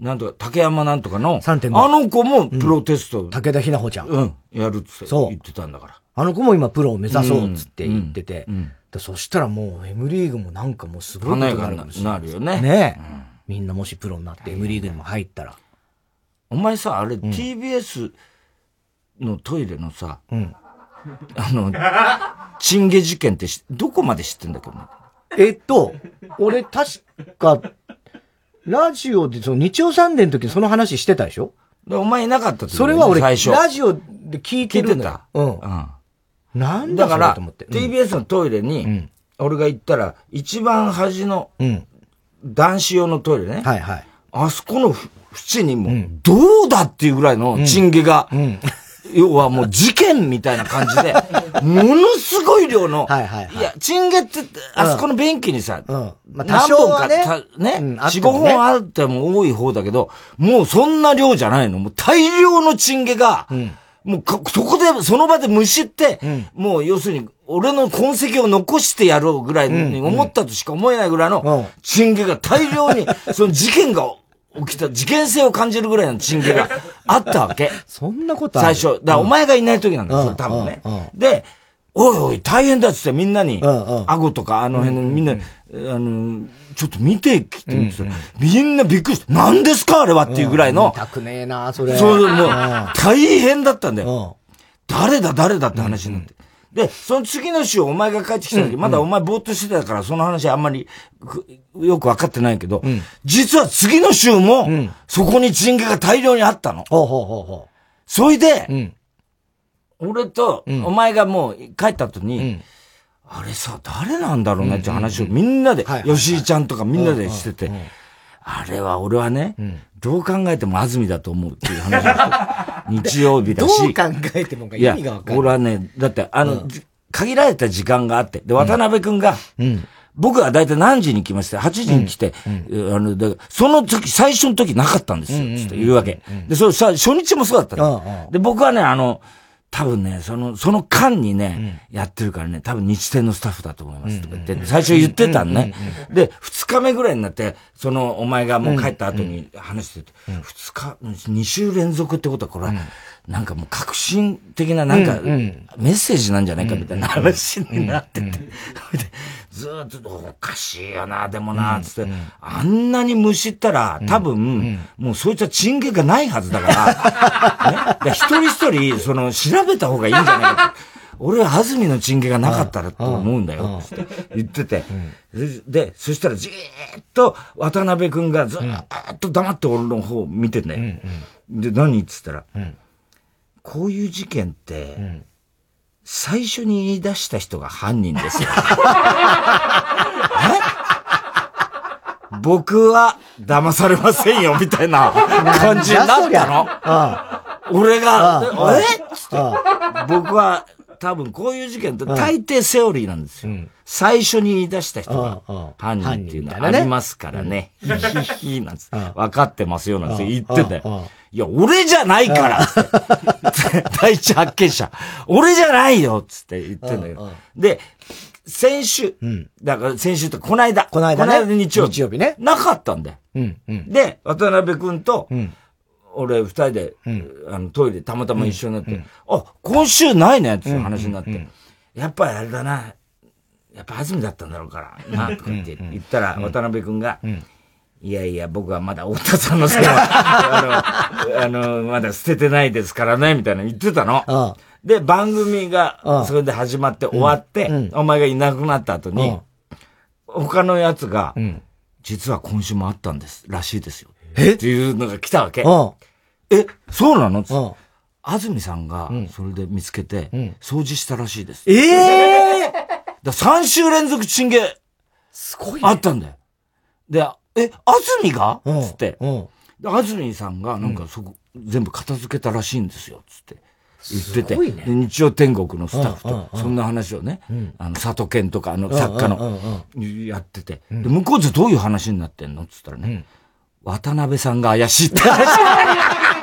なんとか、竹山なんとかの、あの子もプロテスト、うん、武田ひなほちゃん。うん、やるって言ってたんだから。あの子も今プロを目指そうっつって言ってて、うん。うん。うん、そしたらもう M リーグもなんかもうすごいことになるなるよね。ね。え、みんなもしプロになって M リーグにも入ったら。お前さ、あれ、TBS のトイレのさ、うん、あの、チンゲ事件ってどこまで知ってんだけ？どね。えっと、俺確か、ラジオで、その日曜サンデーの時にその話してたでしょ？お前いなかったそれは俺、ラジオで聞いてるんだうん。うん。なんだから、TBS のトイレに、俺が行ったら、一番端の、男子用のトイレね。はいはい。あそこの縁にも、どうだっていうぐらいのチンゲが、要はもう事件みたいな感じで、ものすごい量の、はいはいはい、いや、チンゲって、あそこの便器にさ、うん、まあ、何本か、ね、ね、うん、4、5本あっても多い方だけど、もうそんな量じゃないの。もう大量のチンゲが、うん、もうそこで、その場でむしって、うん、もう要するに、俺の痕跡を残してやろうぐらいに思ったとしか思えないぐらいの、チンゲが大量に、その事件が起きた、事件性を感じるぐらいのチンゲが あったわけ。そんなことある？最初。だからお前がいない時なんだよ、多分ね。で、おいおい、大変だっつってみんなに、顎とかあの辺のみんな、あの、ちょっと見てきてみて、みんなびっくりして、何ですかあれはっていうぐらいの。たくねえな、それ。そう、もう、大変だったんだよ。誰だ誰だって話になって。で、その次の週お前が帰ってきた時、まだお前ぼーっとしてたから、その話あんまりよくわかってないけど、実は次の週も、そこにチンゲが大量にあったの。ほうほうほうほう。それで、俺と、お前がもう帰った後に、あれさ、誰なんだろうねって話をみんなで、吉井ちゃんとかみんなでしてて、あれは俺はね、どう考えても安住だと思うっていう話 日曜日だし。どう考えても意味がわかる。俺はね、だって、あの、うん、限られた時間があって、で、渡辺くんが、うん、僕はだいたい何時に来ました ?8 時に来て、うん、あの、で、その時、最初の時なかったんですよ、つって言うわけ。で、それさ、初日もそうだったの。で、僕はね、あの、多分ね、その、その間にね、うん、やってるからね、多分日天のスタッフだと思います。とか言って、最初言ってたんね。で、二日目ぐらいになって、その、お前がもう帰った後に話してて、二日、二週連続ってことは、これは、なんかもう革新的ななんか、メッセージなんじゃないかみたいな話になってて、ずっとおかしいよな、でもな、つって、あんなにむしったら、多分、もうそいつはチンゲがないはずだから、ね、一人一人、その、調べた方がいいんじゃないか。俺は安住のチンゲがなかったらと思うんだよ、って言ってて。で、そしたらじーっと渡辺くんがずーっと黙って俺の方を見てね。で、何？っつったら、こういう事件って、うん、最初に言い出した人が犯人ですよ。僕は騙されませんよ、みたいな感じになったの。俺が、え？つって。僕は多分こういう事件って大抵セオリーなんですよ。最初に言い出した人が犯人っていうのはありますからね。ヒヒヒなん。分かってますよなんて言ってて。いや、俺じゃないから。第一発見者。俺じゃないよ。つって言ってんだよ。で、先週、うん、だから先週ってこの間。この間ね。この間日曜日。日曜日ね。なかったんだよ。うんうん、で、渡辺くん。と、俺二人で、うん、あのトイレたまたま一緒になって、うん、あ、今週ないね。って話になって、やっぱりあれだな、やっぱ安住だったんだろうから、な、とかって言ったら、渡辺くん。が、いやいや、僕はまだ太田さんのせいは、あの、あの、まだ捨ててないですからね、みたいな言ってたの。で、番組が、それで始まって終わって、お前がいなくなった後に、他のやつが、実は今週もあったんです、らしいですよ。え？っていうのが来たわけ。え、そうなの？安住さんが、それで見つけて、掃除したらしいです。ええだ3週連続チンゲ、すごい、あったんだよ。で、え、安住が？つって。安住さんがなんかそこ、全部片付けたらしいんですよ、つって。言ってて、ね、日曜天国のスタッフと、そんな話をね、あの、佐藤健とか、あの、作家の、やってて、で、向こうでどういう話になってんの？つったらね、渡辺さんが怪しいって話。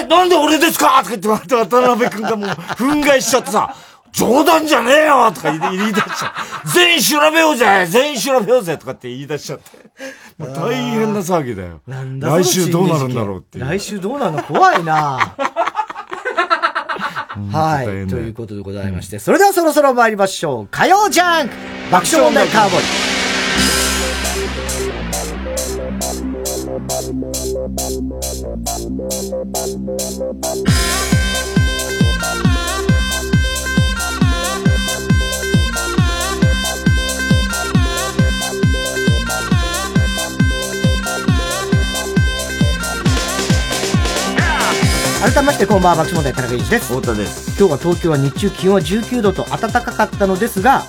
えー、なんで俺ですか？とか言って渡辺くんがもう憤慨しちゃってさ、冗談じゃねえよ！とか言い出しちゃう。全員調べようぜ！全員調べようぜ！とかって言い出しちゃって。もう大変な騒ぎだよ。なんだ来週どうなるんだろうって来週どうなるの？怖いな。はい。ということでございまして、それではそろそろ参りましょう。火曜ジャンク。爆笑問題カーボーイ改めましてこんばんは爆笑問題田中裕です。太田です。今日は東京は日中気温は19度と暖かかったのですが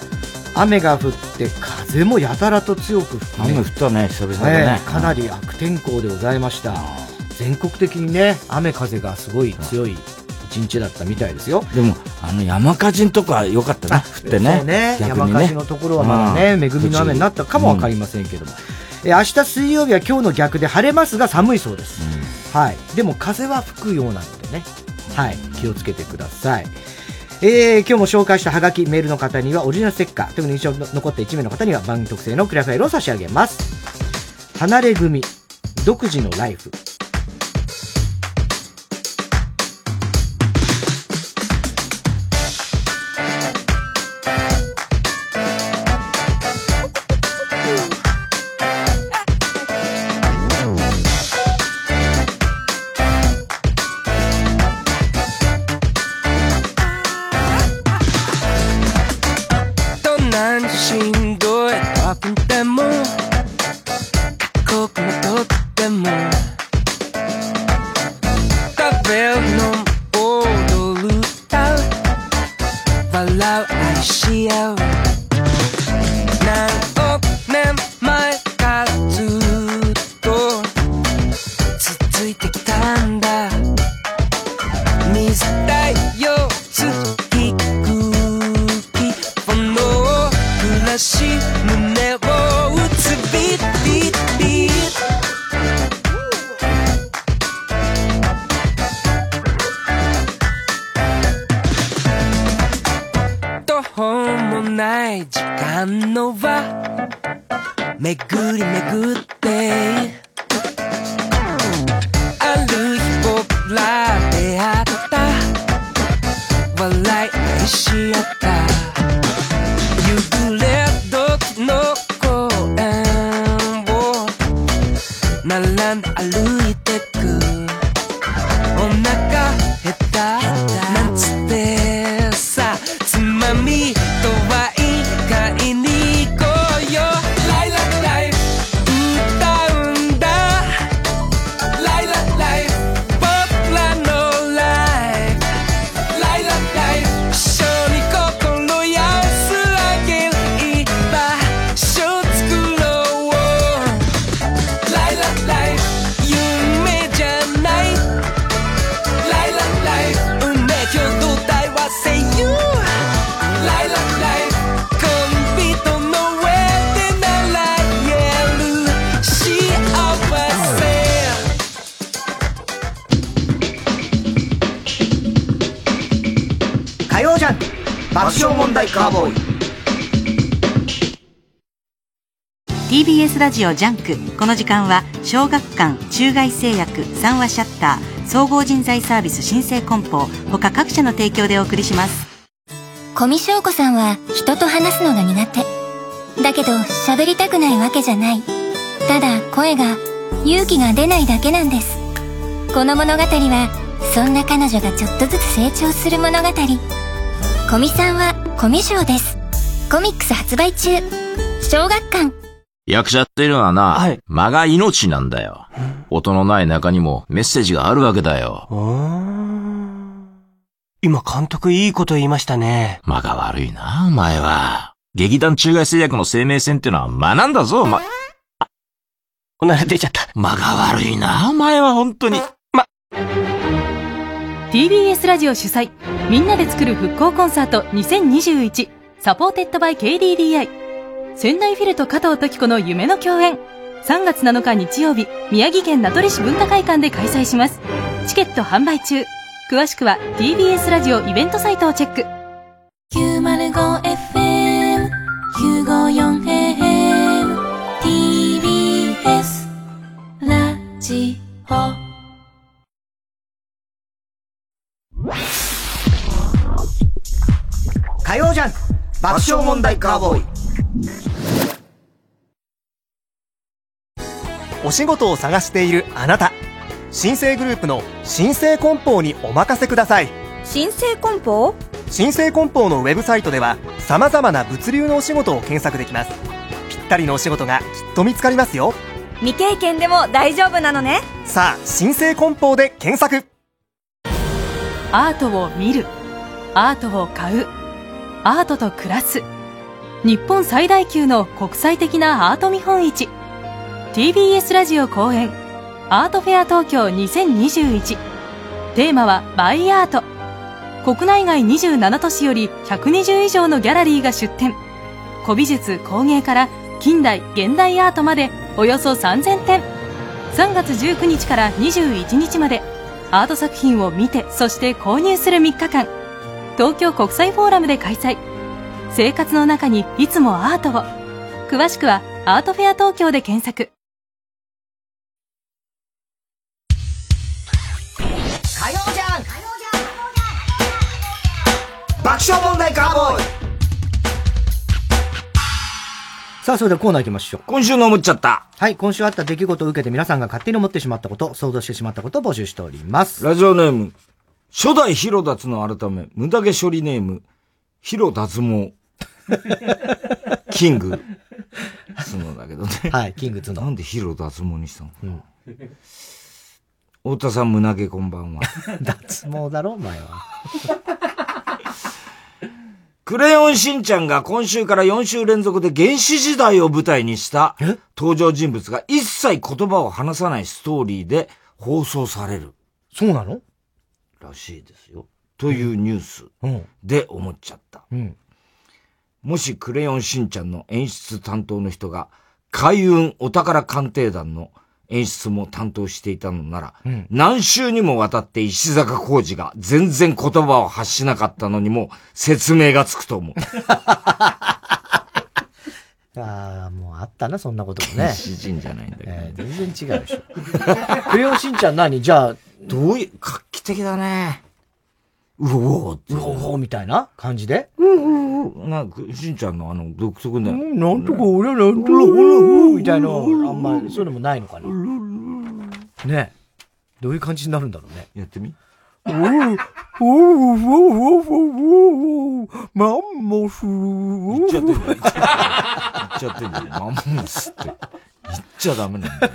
雨が降って風もやたらと強く吹き、ね、雨降ったね久々ね、ね、かなり悪天候でございました、全国的にね雨風がすごい強い一日だったみたいですよ。でもあの山火事とか良かったね降ってね。ね、ね、山火事のところはまだね恵みの雨になったかもわかりませんけども、うん、え明日水曜日は今日の逆で晴れますが寒いそうです、うんはい。でも風は吹くようなのでね。はい。気をつけてください。えー、今日も紹介したハガキ、メールの方にはオリジナルステッカー、特に印象残った1名の方には番組特製のクラファイルを差し上げます。離れ組、独自のライフ。ラジオ JUNK。この時間は小学館中外製薬三和シャッター総合人材サービス新生梱包他各社の提供でお送りします。古見硝子さんは人と話すのが苦手。だけど喋りたくないわけじゃない。ただ声かける勇気が出ないだけなんです。この物語はそんな彼女がちょっとずつ成長する物語。古見さんはコミュ障です。コミックス発売中。小学館。役者っていうのはな、はい、間が命なんだよ。音のない中にもメッセージがあるわけだよ。今監督いいこと言いましたね。間が悪いな、お前は。劇団中外製薬の生命線ってのは間なんだぞ、ま、おなら出ちゃった。間が悪いな、お前は本当に。ま、TBS ラジオ主催、みんなで作る復興コンサート2021、 supported by KDDI。仙台フィルと加藤登紀子の夢の共演。3月7日日曜日宮城県名取市文化会館で開催します。チケット販売中。詳しくは TBS ラジオイベントサイトをチェック。905FM954AM TBS ラジオ。火曜ジャン爆笑問題カーボーイお仕事を探しているあなた。新生グループの新生梱包にお任せください。新生梱包？新生梱包のウェブサイトでは様々な物流のお仕事を検索できます。ぴったりのお仕事がきっと見つかりますよ。未経験でも大丈夫なのね。さあ新生梱包で検索。アートを見る。アートを買う。アートと暮らす。日本最大級の国際的なアート見本市 TBS ラジオ公演アートフェア東京2021テーマはバイアート。国内外27都市より120以上のギャラリーが出展。古美術工芸から近代現代アートまでおよそ3000点。3月19日から21日までアート作品を見てそして購入する3日間。東京国際フォーラムで開催。生活の中にいつもアートを。詳しくはアートフェア東京で検索。火曜じゃん爆笑問題カーボーイさあ、それではコーナー行きましょう。今週の思っちゃった。はい、今週あった出来事を受けて皆さんが勝手に思ってしまったこと、想像してしまったことを募集しております。ラジオネーム、初代ヒロダツの改め、無駄毛処理ネーム、ヒロ脱毛。キング。角だけどね。はい、キング角。なんでヒロ脱毛にしたのかな。うん太田さん、胸毛こんばんは。脱毛だろ、お前は。クレヨンしんちゃんが今週から4週連続で原始時代を舞台にした登場人物が一切言葉を話さないストーリーで放送される。そうなの？らしいですよ。というニュースで思っちゃった。うん、もしクレヨンしんちゃんの演出担当の人が海運お宝鑑定団の演出も担当していたのなら、うん、何週にもわたって石坂浩二が全然言葉を発しなかったのにも説明がつくと思う。ああ、もうあったな、そんなこともね。詩人じゃないんだけど、えー、全然違うでしょ。クレヨンしんちゃん何？じゃあ、どういう、画期的だね。うおーうおーみたいな感じで？うおーなんか、しんちゃんのあの、独特だよ。なんとか俺はなんとか俺みたいな、あんまり、そういうのもないのかな。ねどういう感じになるんだろうね？やってみおー、おー、おー、おー、おー、マンモス。言っちゃってんだよ。言っちゃってんだよ。マンモスって。言っちゃダメなんだよ。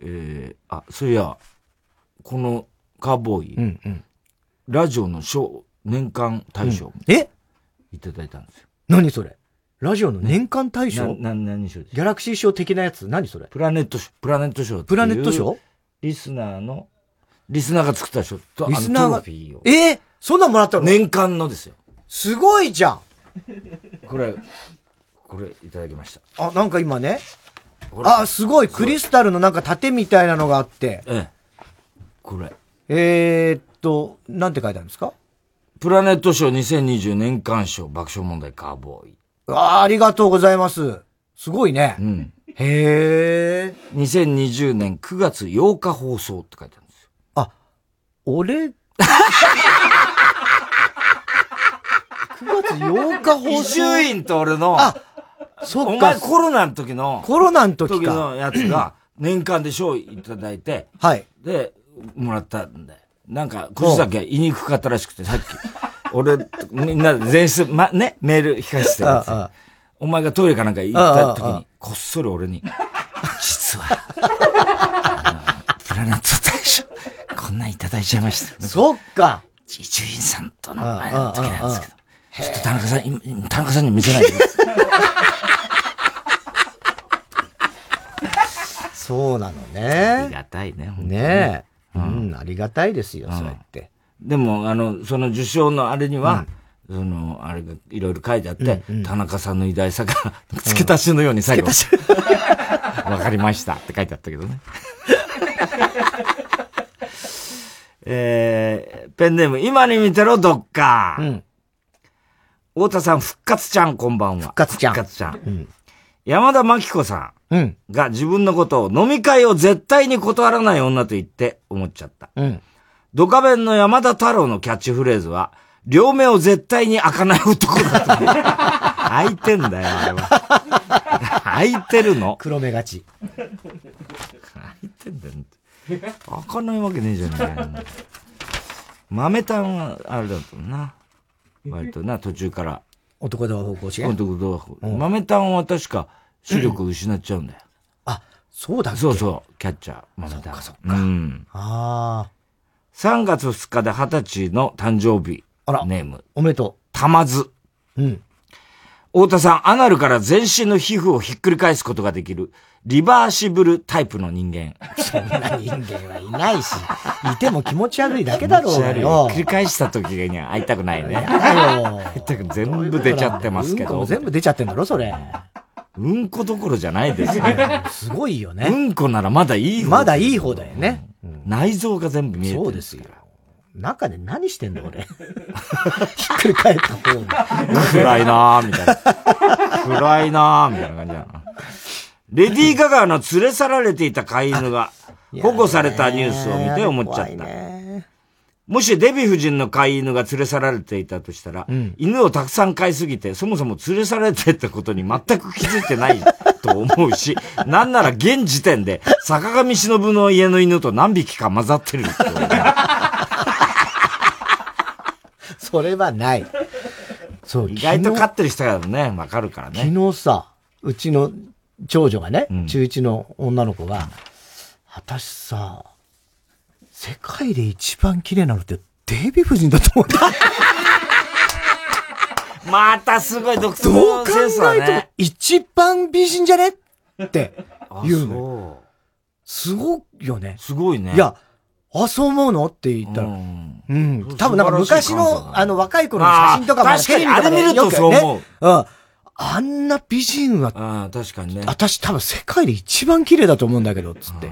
えー、あ、そういや、このカーボーイ、うんうん、ラジオの賞、年間大賞、うん、え？いただいたんですよ。何それ？ラジオの年間大賞、な、な、何賞ギャラクシー賞的なやつ？何それ？プラネット賞、プラネット賞プラネット賞？リスナーの、リスナーが作った賞と、リスナーが、えー、そんなんもらったの？年間のですよ。すごいじゃん！これ、これいただきました。あ、なんか今ね。あ、すごい。クリスタルのなんか盾みたいなのがあって。ええ。これ。えー、っと、なんて書いてあるんですか？プラネット賞2020年間賞爆笑問題カーボーイ。ああ、ありがとうございます。すごいね。うん。へえ。2020年9月8日放送って書いてあるんですよ。あ、俺、9月8日放送？伊集院と俺の、あ、そっか。お前コロナの時の、コロナの時か。のやつが、年間で賞いただいて、はい。で、もらったんで。なんか、口だけ言いにくかったらしくて、さっき、俺、みんなで前室、ま、ね、メール控室で。お前がトイレかなんか行った時に、こっそり俺に、実は、プラネット大賞、こんなんいただいちゃいました。そっか。伊集院さんとの前の時なんですけど、ちょっと田中さん、田中さんに見せないでください。そうなのね。ありがたいね、ねえ。うん、ありがたいですよ、そうやって。でも、あの、その受賞のあれには、その、あれがいろいろ書いてあって、うんうん、田中さんの偉大さが付け足しのように最後、わかりましたって書いてあったけどね。えー、ペンネーム、今に見てろ、どっか。うん。太田さん、復活ちゃん、こんばんは。復活ちゃん。復活ちゃん。うん、山田真紀子さん。うん。が自分のことを飲み会を絶対に断らない女と言って思っちゃった。うん。ドカベンの山田太郎のキャッチフレーズは、両目を絶対に開かない男だと。開いてんだよ、あれは。開いてるの。黒目がち。開いてんだよ。開かないわけねえじゃねえ豆炭は、あれだとな。割とな、途中から。男同方向し男同方向。豆炭は確か視力失っちゃうんだよ。あ、そうだそうそう、キャッチャー、豆炭。そっかそっか。うん。ああ。3月2日で20歳の誕生日。あら。ネーム。おめでとう。たまず。うん。太田さん、アナルから全身の皮膚をひっくり返すことができる、リバーシブルタイプの人間。そんな人間はいないし、いても気持ち悪いだけだろうよ。ひっくり返した時には会いたくないね。会いたく全部出ちゃってますけど。うん全部出ちゃってんだろ、それ。うんこどころじゃないですね。すごいよね。うんこならまだいい方。まだいい方だよね。内臓が全部見えてる。そうですよ。中で何してんの俺。ひっくり返った方に。暗いなーみたいな。暗いなーみたいな感じだな。レディー・ガガの連れ去られていた飼い犬が保護されたニュースを見て思っちゃった。もしデヴィ夫人の飼い犬が連れ去られていたとしたら、うん、犬をたくさん飼いすぎて、そもそも連れ去られてったことに全く気づいてないと思うし、なんなら現時点で坂上忍の家の犬と何匹か混ざってるって それはない。そう、意外と飼ってる人がね、わかるからね。昨日さ、うちの長女がね、うん、中1の女の子が、私さ、世界で一番綺麗なのってデヴィ夫人だと思った。またすごい独特のセンスだね。どう考えても一番美人じゃねって言うの。すごいよね。すごいね。いや、あ、そう思うのって言ったら。うん。うん。多分なんか昔の、あの、若い頃の写真とかもテレビとかで見るとそう思う。うん。あんな美人は、ああ、確かにね。私多分世界で一番綺麗だと思うんだけど、つって。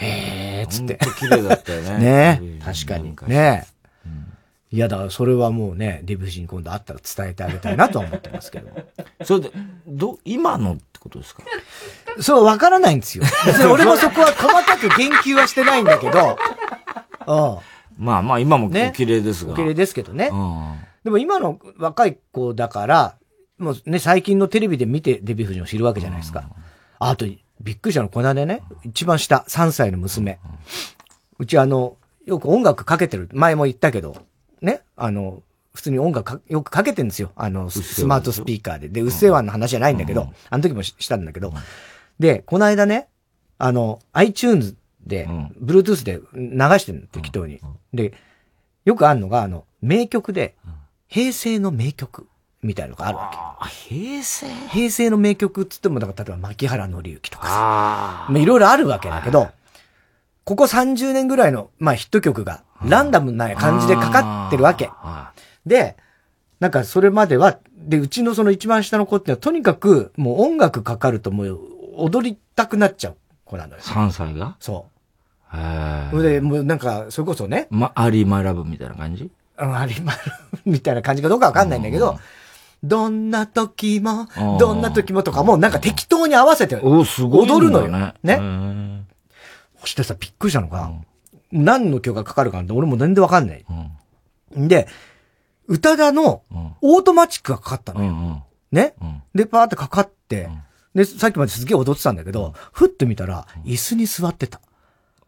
へえ、つって。綺麗だったよね。ね確かに。ねいや、だからそれはもうね、ディブシに今度会ったら伝えてあげたいなとは思ってますけど。それで、ど、今のってことですか？そう、わからないんですよ。俺もそこは細かく言及はしてないんだけど、うん。まあまあ今もお綺麗ですが。お綺麗ですけどね。うん、でも今の若い子だから、もうね、最近のテレビで見てデヴィ夫人を知るわけじゃないですか。あと、びっくりしたの、この間ね、一番下、3歳の娘。うちあの、よく音楽かけてる。前も言ったけど、ね、あの、普通に音楽よくかけてるんですよ。あの、スマートスピーカーで。で、うっせぇわんの話じゃないんだけど、あの時もしたんだけど、で、この間ね、あの、iTunes で、Bluetooth で流してるの、適当に。で、よくあるのが、あの、名曲で、平成の名曲みたいなのがあるわけ。平成？平成の名曲っつっても、だから例えば牧原紀之とかさ、いろいろあるわけだけど、ここ30年ぐらいの、まあヒット曲が、ランダムな感じでかかってるわけ。で、なんかそれまでは、で、うちのその一番下の子ってのは、とにかく、もう音楽かかるともう踊りたくなっちゃう子なのよ。3歳が？それで、もうなんか、それこそね。ま、アリーマイラブみたいな感じ？うん、アリーマイラブみたいな感じかどうかわかんないんだけど、どんな時も、どんな時もとかもなんか適当に合わせておすごい踊るのよ。ね。ね。そしてさ、びっくりしたのが、何の曲がかかるかって俺も全然わかんない。で、宇多田のオートマチックがかかったのよ。ね、で、パーってかかって、で、さっきまですげえ踊ってたんだけど、ふって見たら、椅子に座ってた。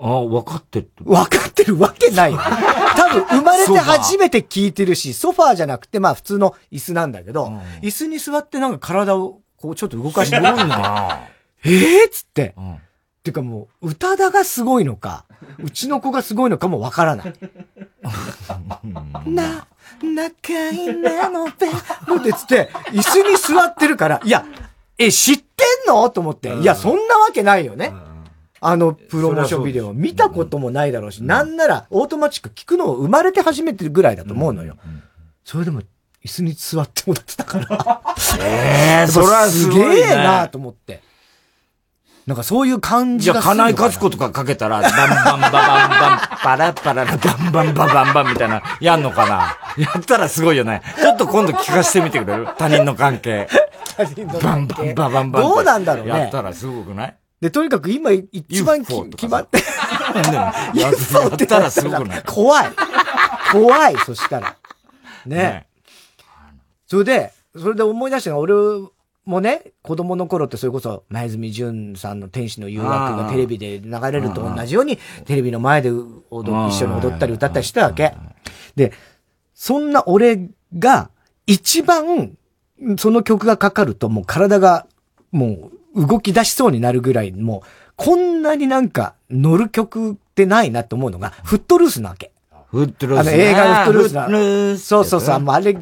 ああ、分かってる。分かってるわけないよ。多分生まれて初めて聞いてるし、ソファーじゃなくて、まあ普通の椅子なんだけど、うん、椅子に座ってなんか体をこうちょっと動かしてるんだ。ええっつって。うん、っていうかもう、歌田がすごいのか、うちの子がすごいのかもわからない。な、仲いいなのべ、ってつって、椅子に座ってるから、いや、え、知ってんの？と思って。いや、そんなわけないよね。あのプロモーションビデオ見たこともないだろうし、なんならオートマチック聞くのを生まれて初めてぐらいだと思うのよ。それでも椅子に座って踊ってたから。え えー、それはすげえなと思って。なんかそういう感じがする。じゃあ、金井克子とかかけたら、バンバンババンバン、パラパラバンバンババンバンみたいな、やんのかな？やったらすごいよね。ちょっと今度聞かせてみてくれる？他人の関係。他人の関係。バンバンババンバン。どうなんだろうね。やったらすごくない？で、とにかく今一番決ま って。やったらすごくない？怖い。怖い、そしたら。ね。ねそれで、それで思い出したのが、俺もね、子供の頃ってそれこそ、前住淳さんの天使の誘惑がテレビで流れると同じように、テレビの前で踊一緒に踊ったり歌ったりしたわけ。で、そんな俺が、一番、その曲がかかるともう体が、もう動き出しそうになるぐらい、もう、こんなになんか乗る曲ってないなって思うのが、フットルースなわけ。フットルース、あの映画のフットルースな。ースそうそうそう。あれ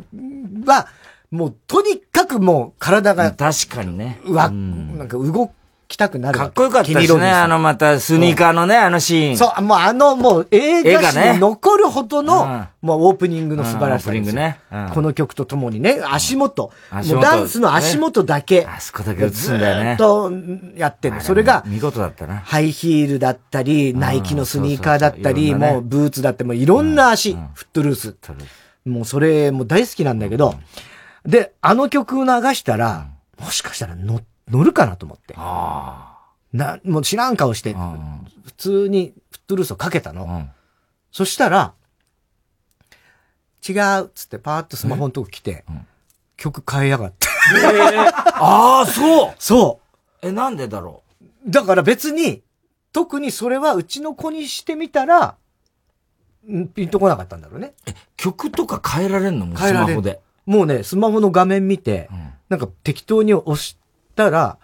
は、もうとにかくもう体が。確かにね。うわ、なんか動きたくなる。かっこよかったですね。あの、また、スニーカーのね、あのシーン。そう、もうあの、もう映画史に残るほどの、もうオープニングの素晴らしさ。オープニングね。この曲とともにね、足元。もうダンスの足元だけ。あそこだけ映すんだよね。と、やってるそれが、見事だったな。ハイヒールだったり、ナイキのスニーカーだったり、もうブーツだって、もういろんな足、フットルース。もうそれ、もう大好きなんだけど、で、あの曲を流したら、もしかしたら乗、乗るかなと思って。な、もう知らん顔して、普通にフットルースをかけたの。うん、そしたら、違うっつってパーッとスマホのとこ来て、うん、曲変えやがって。えー、ああ、そうそう。え、なんでだろう？だから別に、特にそれはうちの子にしてみたら、ピンとこなかったんだろうね。え、曲とか変えられんの？もスマホで。もうね、スマホの画面見て、うん、なんか適当に押したら、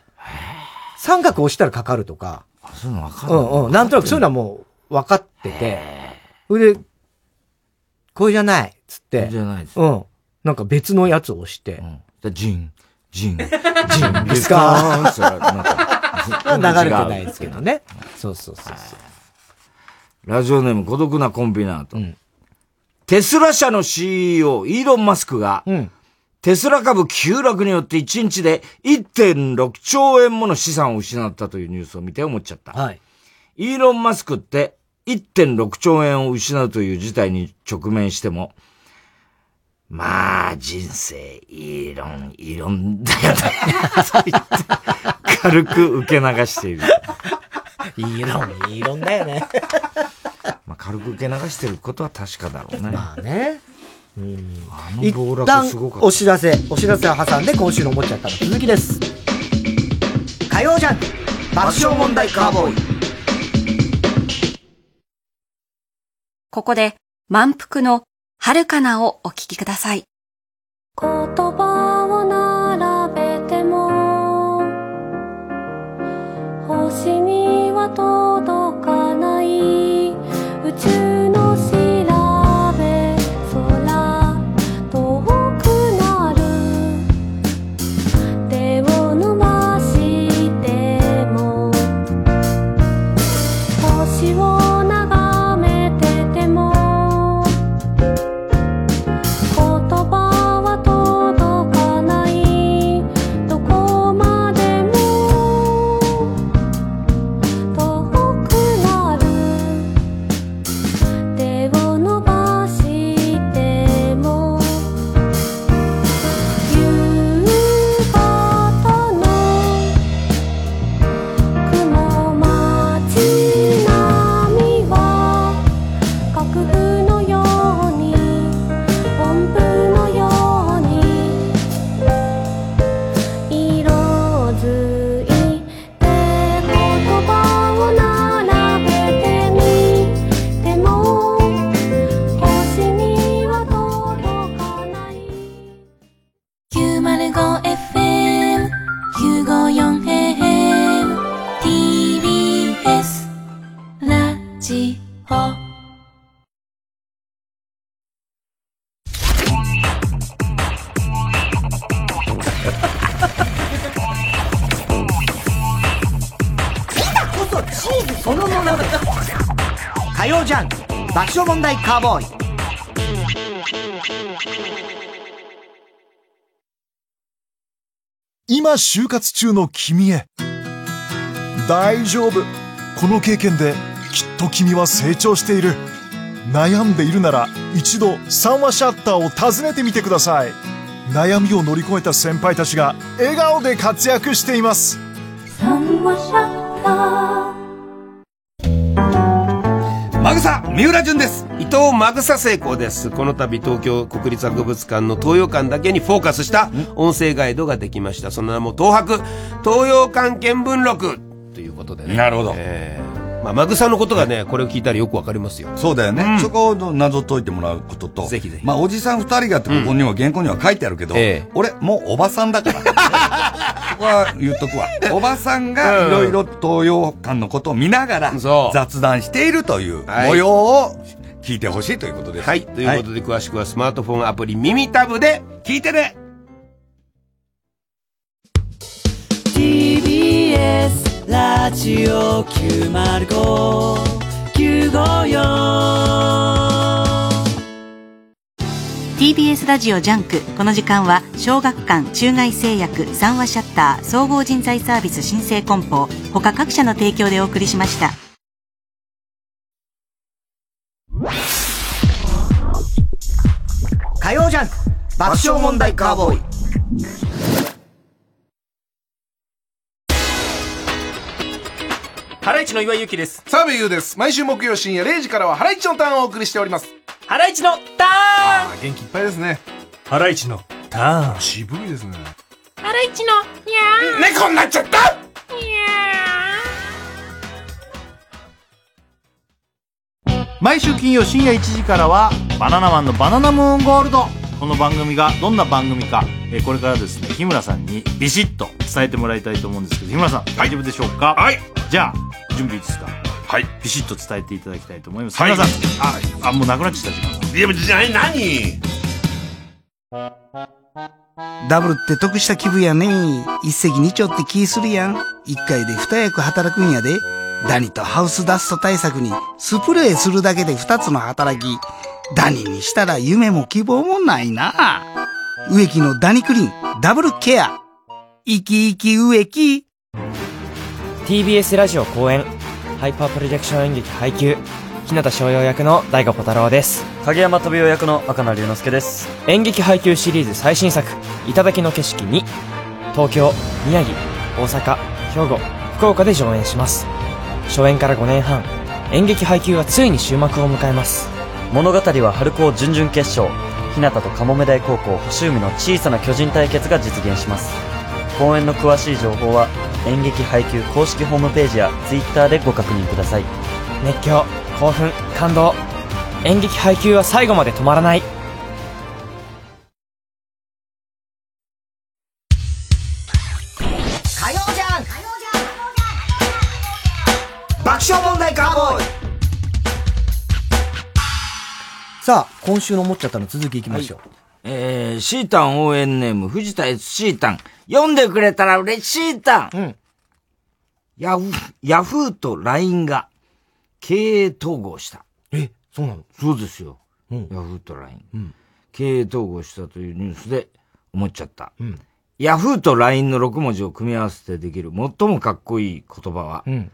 三角押したらかかるとか。あ、そういうの分かるうんうん。なんとなくそういうのはもう分かってて。それで、これじゃない。つって。じゃないです。うん。なんか別のやつを押して。うん。ジン、ジン、ジンですか？流れてないですけどね。そうそうそうそう。ラジオネーム孤独なコンビナート。うん、テスラ社の CEO、イーロン・マスクが、うん、テスラ株急落によって1日で1.6兆円もの資産を失ったというニュースを見て思っちゃった。はい。イーロン・マスクって1.6兆円を失うという事態に直面しても、まあ、人生、イーロン、イーロンだよね。軽く受け流している。イーロン、イーロンだよね。まあ、軽く受け流してることは確かだろうね。まあね。一旦お知らせ、お知らせを挟んで今週の思っちゃったの続きです。火曜ジャン爆笑問題カーボーイ。ここで満腹の遥かなをお聞きください。言葉を並べても星には届かない宇宙火曜ジャン爆笑問題カーボーイ。今就活中の君へ。大丈夫。この経験できっと君は成長している。悩んでいるなら一度三話シャッターを訪ねてみてください。悩みを乗り越えた先輩たちが笑顔で活躍しています。三話シャッターマグサ三浦淳です。伊藤マグサ成功です。この度東京国立博物館の東洋館だけにフォーカスした音声ガイドができました。その名も東博東洋館見聞録ということでね。なるほど、えーまあ、マグサのことがね、これを聞いたらよくわかりますよ。そうだよね。うん、そこを謎解いてもらうことと。ぜひぜひ。まあ、おじさん二人がってここには、原稿には書いてあるけど、ええ、俺、もうおばさんだから。ここは言っとくわ。おばさんがいろいろ東洋館のことを見ながら、雑談しているという模様を聞いてほしいということです。はい。ということで、詳しくはスマートフォンアプリ耳タブで聞いてね TBS ラジオ905954 TBS ラジオ JUNK。この時間は小学館中外製薬三和シャッター総合人材サービス新生梱包他各社の提供でお送りしました。火曜ジャンク爆笑問題カーボーイハライチの岩井ゆきです。澤部優です。毎週木曜深夜0時からはハライチのターンをお送りしております。ハライチのターン元気いっぱいですね。ハライチのターン渋いですね。ハライチのにゃー猫になっちゃった毎週金曜深夜1時からはバナナマンのバナナムーンゴールドこの番組がどんな番組か、えー、これからですね日村さんにビシッと伝えてもらいたいと思うんですけど日村さん大丈夫でしょうか？はい。じゃあ準備いいですか？はい。ビシッと伝えていただきたいと思います。はい。日村さん。ああもうなくなっちゃった時間。いやじゃあ何？ダブルって得した気分やね一石二鳥って気するやん。一回で二役働くんやで。ダニとハウスダスト対策にスプレーするだけで二つの働きダニにしたら夢も希望もないな。植木のダニクリーンダブルケア。生き生き植木。TBS ラジオ公演ハイパープロジェクション演劇配給。日向翔陽役の大悟小太郎です。影山飛雄役の赤名龍之介です。演劇配給シリーズ最新作「頂の景色に」東京宮城大阪兵庫福岡で上演します。初演から5年半演劇配給はついに終幕を迎えます物語は春高準々決勝。日向とかもめ大高校星海の小さな巨人対決が実現します。公演の詳しい情報は演劇配給公式ホームページや Twitter でご確認ください。熱狂興奮感動。演劇配給は最後まで止まらない。さあ、今週の思っちゃったの続きいきましょう。えー、シータン応援ネーム、藤田 S シータン。読んでくれたら嬉しいたん。うん。ヤフー、ヤフーと LINE が経営統合した。え、そうなの？そうですよ。うん。ヤフーと LINE。うん。経営統合したというニュースで思っちゃった。うん。ヤフーと LINE の6文字を組み合わせてできる最もかっこいい言葉は、うん。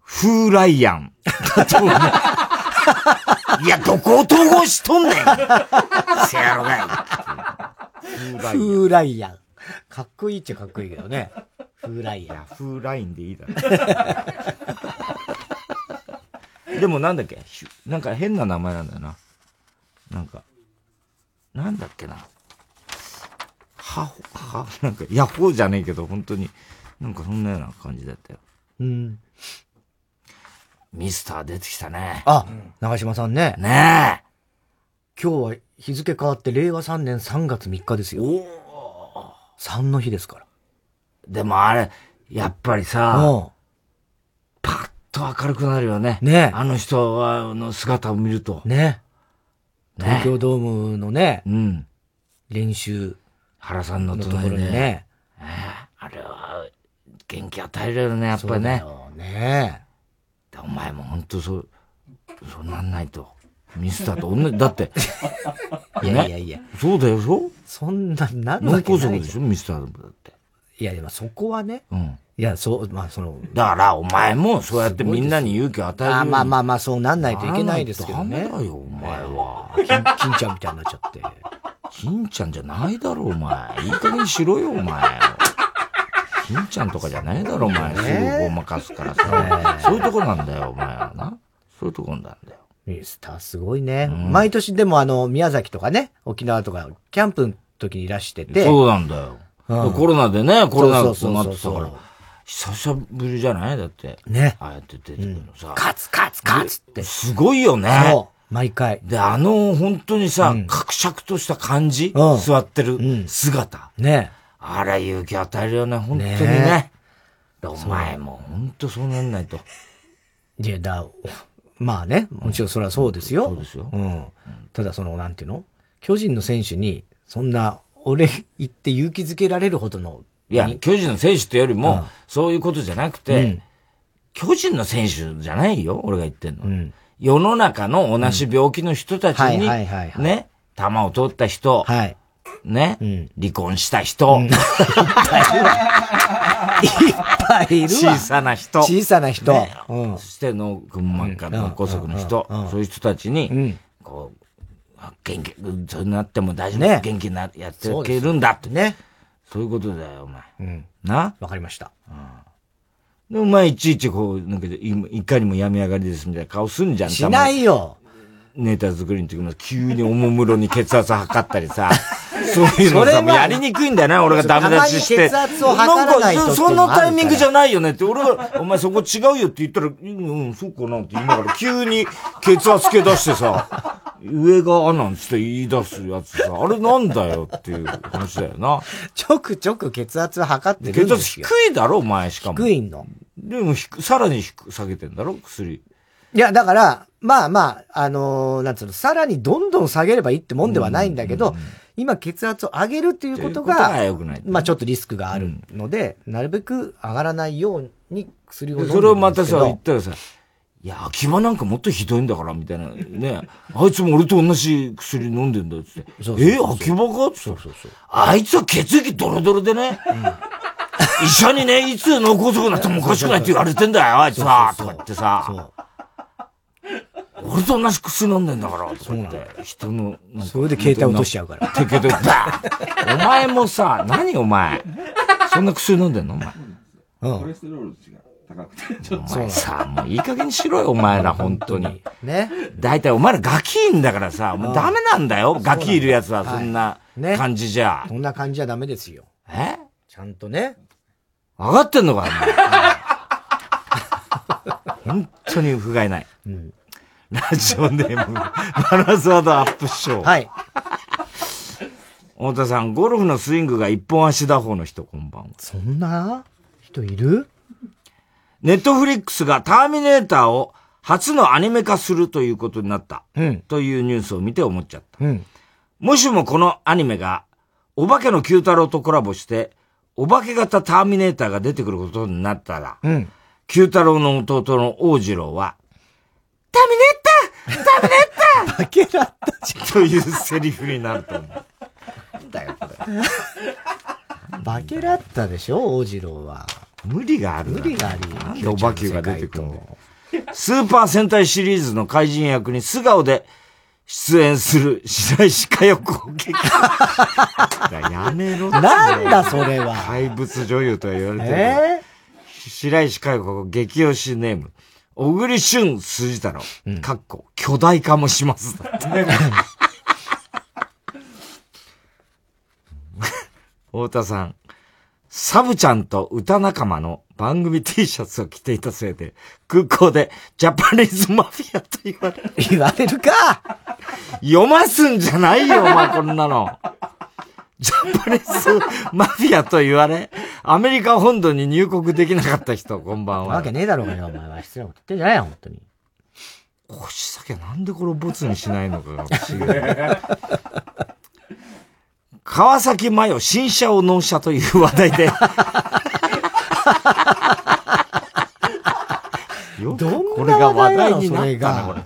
フーライアン。だと思う。いや、どこを統合しとんねんせやろがい。フーライアン。かっこいいっちゃかっこいいけどね。フーライアン。フーラインでいいだろ。でもなんだっけ？なんか変な名前なんだよな。なんか、なんだっけな。はほ、は、なんか、ヤホーじゃねえけど、本当に、なんかそんなような感じだったよ。うん。ミスター出てきたね。あ、長島さんね。ねえ。今日は日付変わって令和3年3月3日ですよ。3の日ですから。でもあれ、やっぱりさ、パッとと明るくなるよね。ねあの人は、の姿を見ると。ね東京ドームのね、うん。練習。原さんのところにね。あれは、元気与えるよね、やっぱりね。ねお前も本当そう、そうなんないと。ミスターと同じ、だって。いやいやいや。そうだよ、そう？そんな、なる脳わけない梗塞でしょ、ミスターだって。いや、でもそこはね。うん。いや、そう、まあその。だから、お前もそうやってみんなに勇気を与えるあに。まあまあまあ、そうなんないといけないですけどね。ダメだよ、お前は。金金ちゃんみたいになっちゃって。金ちゃんじゃないだろ、お前。いい加減にしろよ、お前。金ちゃんとかじゃないだろ、お前。すぐごまかすからさ。そういうとこなんだよ、お前はな。そういうとこなんだよ。ミスターすごいね。毎年でもあの、宮崎とかね、沖縄とか、キャンプの時にいらしてて。そうなんだよ。うんコロナでね、コロナそうとなってたから。久しぶりじゃない？だって。ね。ああやって出てくるのさ。カツカツカツって。すごいよね。そう。毎回。で、あの、本当にさ、格尺とした感じ、うん座ってる姿。ねあれ勇気与えるよね、本当にね。ねでお前も本当そうなんないと。いや、だ、まあね、もちろんそれはそうですよ。そうですよ。うん。ただその、なんていうの？巨人の選手に、そんな、俺言って勇気づけられるほどの。いや、巨人の選手ってよりも、うんそういうことじゃなくて、うん巨人の選手じゃないよ、俺が言ってんの。世の中の同じ病気の人たちに、ね、弾を取った人、はい。ね、離婚した人、いっぱいいるわ。小さな人。小さな人。ねうんそして脳くん膜下脳梗塞の人、そういう人たちに、こう、元気、そうなっても大丈夫、ね元気になやっていけるんだって。ね。そういうことだよ、お前。うん。な？わかりました。で、お前いちいちこう、なんか、いいかにも病み上がりですみたいな顔すんじゃん。しないよ。ネタ作りの時も急におもむろに血圧測ったりさ。そういうのさ、やりにくいんだよね、俺がダメ出しして。なんかそのタイミングじゃないよねって、俺が、お前そこ違うよって言ったら、うん、うん、そうかなって言いながら、急に血圧計出してさ、上が、なんつって言い出すやつさ、あれなんだよっていう話だよな。ちょくちょく血圧測ってるん血圧ですよ。低いだろ、お前しかも。低いの。でも低、さらに下げてんだろ、薬。いや、だから、まあまあ、あのーなんつうの、さらにどんどん下げればいいってもんではないんだけど、今血圧を上げるっていうことがが、良くないまあちょっとリスクがあるので、なるべく上がらないように薬を飲んででそれをまたさ、言ったらさ、いや、秋葉なんかもっとひどいんだから、みたいな。ね。あいつも俺と同じ薬飲んでんだって。そうそうそうえ、秋葉か？そうそうそう。あいつは血液ドロドロでね。医者にね、いつ脳梗塞になってもおかしくないって言われてんだよ、あいつは。とか言ってさ。俺と同じ薬飲んでんだから、とか言って。人の、それで携帯落としちゃうから手携帯、バーンお前もさ、何お前？そんな薬飲んでんの？お前。うん。コレステロール値が高くて。お前さ、もういい加減にしろよ、お前ら、本当に。ね。大体お前らガキいんだからさ、もうダメなんだよ、ガキいるやつは、そんなね感じじゃ。そんな感じじゃダメですよ。え？ちゃんとね。上がってんのか、お前。本当に不甲斐ない。ラジオネーム、バラザードアップショー。はい。太田さん、ゴルフのスイングが一本足打法の人、こんばんは。そんな？人いる？ネットフリックスがターミネーターを初のアニメ化するということになった。うん。というニュースを見て思っちゃった。うん。もしもこのアニメが、お化けの九太郎とコラボして、お化け型ターミネーターが出てくることになったら、うん。九太郎の弟の王次郎は、ターミネーターターミネーター化けだったじゃん。というセリフになると思う。なんだよ、これ。化けだったでしょ、大次郎は。無理がある無理があるよ。なんでお化けが出てくるんだよ。スーパー戦隊シリーズの怪人役に素顔で出演する白石佳代子を激やめろなんだそれは怪物女優とは言われてる。え？白石佳代子激推しネーム。小栗旬筋太郎。かっこ、巨大化もします。だって太田さん。サブちゃんと歌仲間の番組 T シャツを着ていたせいで、空港でジャパニーズマフィアと言われる。言われるか読ますんじゃないよ、お前こんなの。ジャパニーズマフィアと言われ、アメリカ本土に入国できなかった人、こんばんは。わけねえだろうがよ、お前は。失礼なこと言ってんじゃないよ、本当に。腰酒なんでこれボツにしないのかが不思議だ川崎麻世新車を納車という話題で よくこれが話題になったな、これ。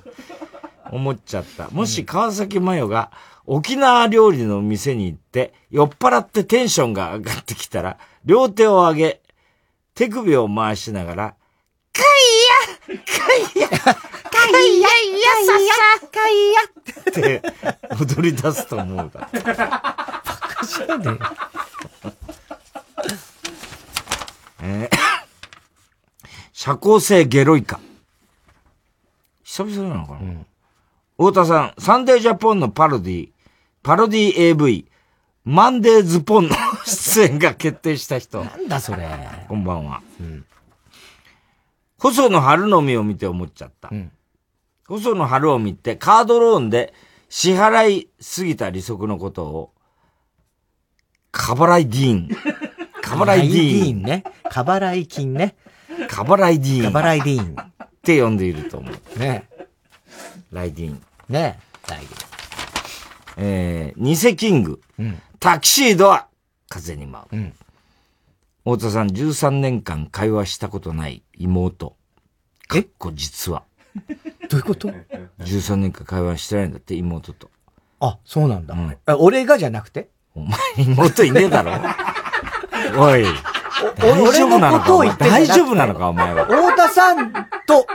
思っちゃった。もし川崎麻世が沖縄料理の店に行って酔っ払ってテンションが上がってきたら両手を上げ手首を回しながらかいやかいやかいやいやささかいやって踊り出すと思うだ。バカじゃねえ。えー、社交性ゲロイカ。久々なのかな、うん太田さん、サンデージャポンのパロディ、パロディ AV、マンデーズポンの 出演が決定した人。なんだそれ。こんばんは。うん。細野晴臣を見て思っちゃった。うん、細野晴臣ってカードローンで支払いすぎた利息のことを、カバライディーン。カバライディーンね。カバライ金ね。カバライディーン。カバライディーン。って呼んでいると思う。ね。ライディーン。ねライディーン。えー、偽キング。うん、タキシードは風に舞う。うん、太田さん、13年間会話したことない妹。かっこ実は。どういうこと ?13 年間会話してないんだって、妹と。あ、そうなんだ。うん、俺がじゃなくて？お前、妹いねえだろ おい。大丈夫なのか大丈夫なのかお前は。太田さんと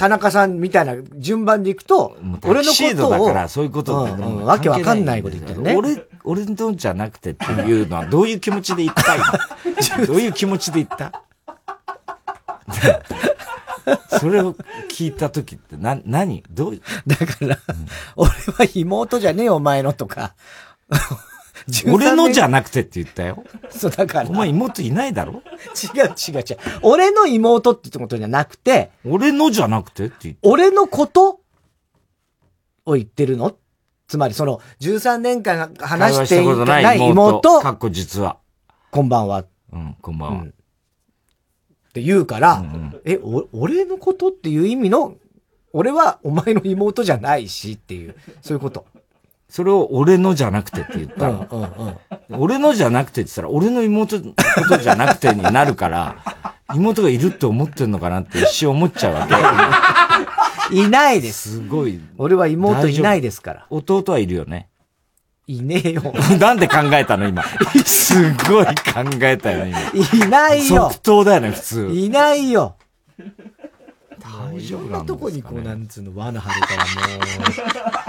田中さんみたいな順番でいくと、俺のことを。だから、そういうことだ、うん、わけわかんないこと言ってるね。俺、俺のじゃなくてっていうのは、どういう気持ちで言ったい どういう気持ちで言った？それを聞いた時って、な、何？どう？だから、うん、俺は妹じゃねえよ、お前のとか。俺のじゃなくてって言ったよ。そう、だから。お前妹いないだろ？違う違う違う。俺の妹ってことじゃなくて。俺のじゃなくてって言った。俺のこと？を言ってるの？つまりその、13年間話していない妹。かっこ実は。こんばんは。うん、こんばんは。うん、って言うから、うんうん、え、お、俺のことっていう意味の、俺はお前の妹じゃないしっていう、そういうこと。それを俺のじゃなくてって言ったの。うんうんうん、俺のじゃなくてって言ったら、俺の妹のことじゃなくてになるから、妹がいるって思ってんのかなって一瞬思っちゃうわけ。いないです。すごい。俺は妹いないですから。弟はいるよね。いねえよ。なんで考えたの今。すごい考えたよね今。いないよ。即答だよね、普通。いないよ。大丈夫なんとこにこう、なんつうの、罠張るからもう。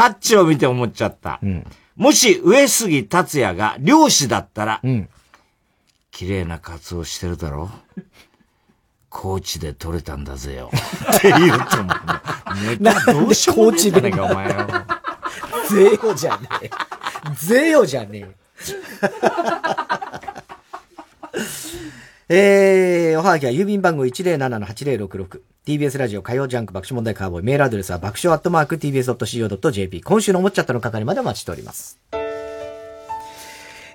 タッチを見て思っちゃった。うん、もし上杉達也が漁師だったら、うん、綺麗なカツオしてるだろ？高知で取れたんだぜよ。って言うと思う。などうしようもねえじゃねえか、お前よ。ぜよじゃねえ。ぜよじゃねえ。えー、おはがきは郵便番号 TBS ラジオ火曜ジャンク爆笑問題カーボーイメールアドレスは爆笑アットマーク TBS.CO.JP 今週の思っちゃったの係までお待ちしております。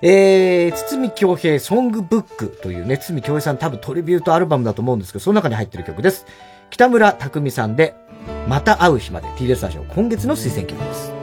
えー、堤京平ソングブックというね、堤京平さん多分トリビュートアルバムだと思うんですけど、その中に入ってる曲です。北村匠海さんで、また会う日まで TBS ラジオ今月の推薦曲です。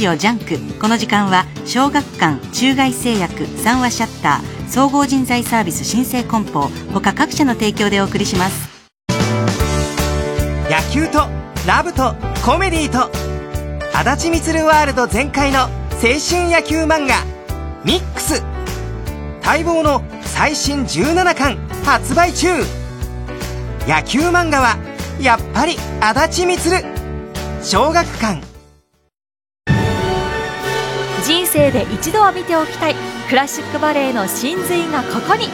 ジオ JUNK。この時間は小学館中外製薬三和シャッター総合人材サービス新生梱包他各社の提供でお送りします。野球とラブとコメディとあだち充ワールド全開の青春野球漫画 MIX。待望の最新17巻発売中。野球漫画はやっぱり足立みつる。小学館。生で一度は見ておきたい。クラシックバレエの真髄がここに。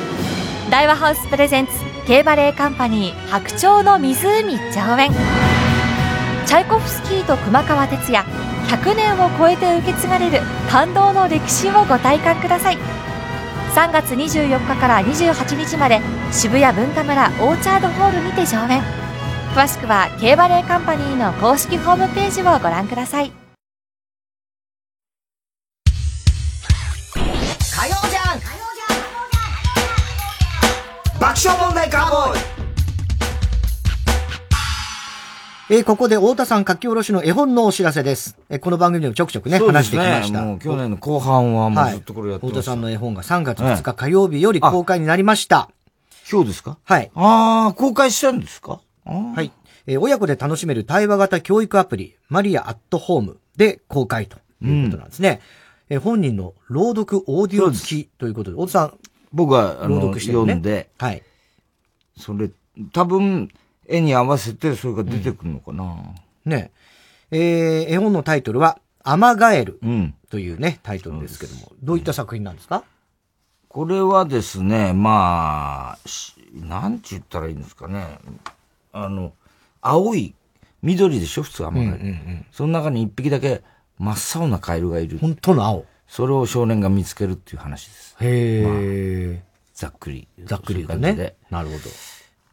大和ハウスプレゼンツ K バレエカンパニー白鳥の湖上演。チャイコフスキーと熊川哲也100年を超えて受け継がれる感動の歴史をご体感ください。3月24日から28日まで渋谷文化村オーチャードホールにて上演。詳しくは K バレエカンパニーの公式ホームページをご覧ください。えー、ここで太田さん書き下ろしの絵本のお知らせです。えー、この番組でもちょくちょくね、そうです話してきました。もう去年の後半はもうずっとこれやってました。太田さんの絵本が3月2日火曜日より公開になりました。今日ですか？はい。ああ、公開したんですか？はい。えー親子で楽しめる対話型教育アプリ、マリアアットホームで公開ということなんですね。えー本人の朗読オーディオ付きということで、太田さん。僕は、あの、朗読してるね読んで、はい。それ、多分、絵に合わせてそれが出てくるのかな。ねえー絵本のタイトルは、アマガエルというね、タイトルですけども、どういった作品なんですか？これはですね、まあ、しなんて言ったらいいんですかね。あの、青い、緑でしょ普通は、うんうんうんその中に一匹だけ真っ青なカエルがいる。本当の青？それを少年が見つけるっていう話です。へえ、ざっくり。ざっくりとね。なるほど。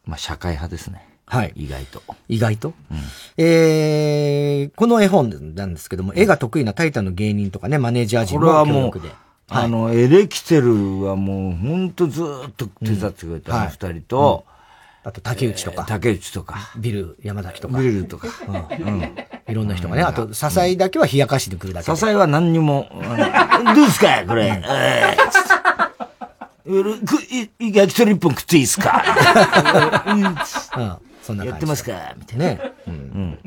まあ、社会派ですね。はい。意外と。意外と、えー、この絵本なんですけども、絵が得意なタイタンの芸人とかね、マネージャー陣も協力で。、あの、エレキテルはもう、ほんとずーっと手伝ってくれた、うん。あの二人と、あと竹内とか、竹内とか、ビル山崎とか。ビルとか、うん。いろんな人がね、あと、支えだけは冷やかしで来るだけで。支えは何にも、どうですかこれ？えー。くい焼き鳥一本食っていいですか？うんうんそんな感じやってますかみたいな。ね。うん。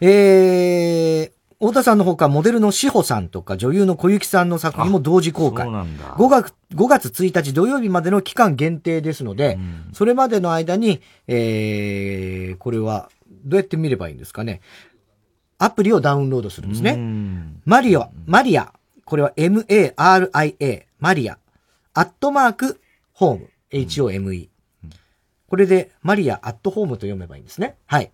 えー、太田さんのほか、モデルの志保さんとか、女優の小雪さんの作品も同時公開。そうなんだ。5月、5月1日土曜日までの期間限定ですので、それまでの間に、えー、これは、どうやって見ればいいんですかね。アプリをダウンロードするんですね。マリオ、マリア、これは M-A-R-I-A、マリア、アットマーク、ホーム、H-O-M-E。これで、マリア、アットホームと読めばいいんですね。はい。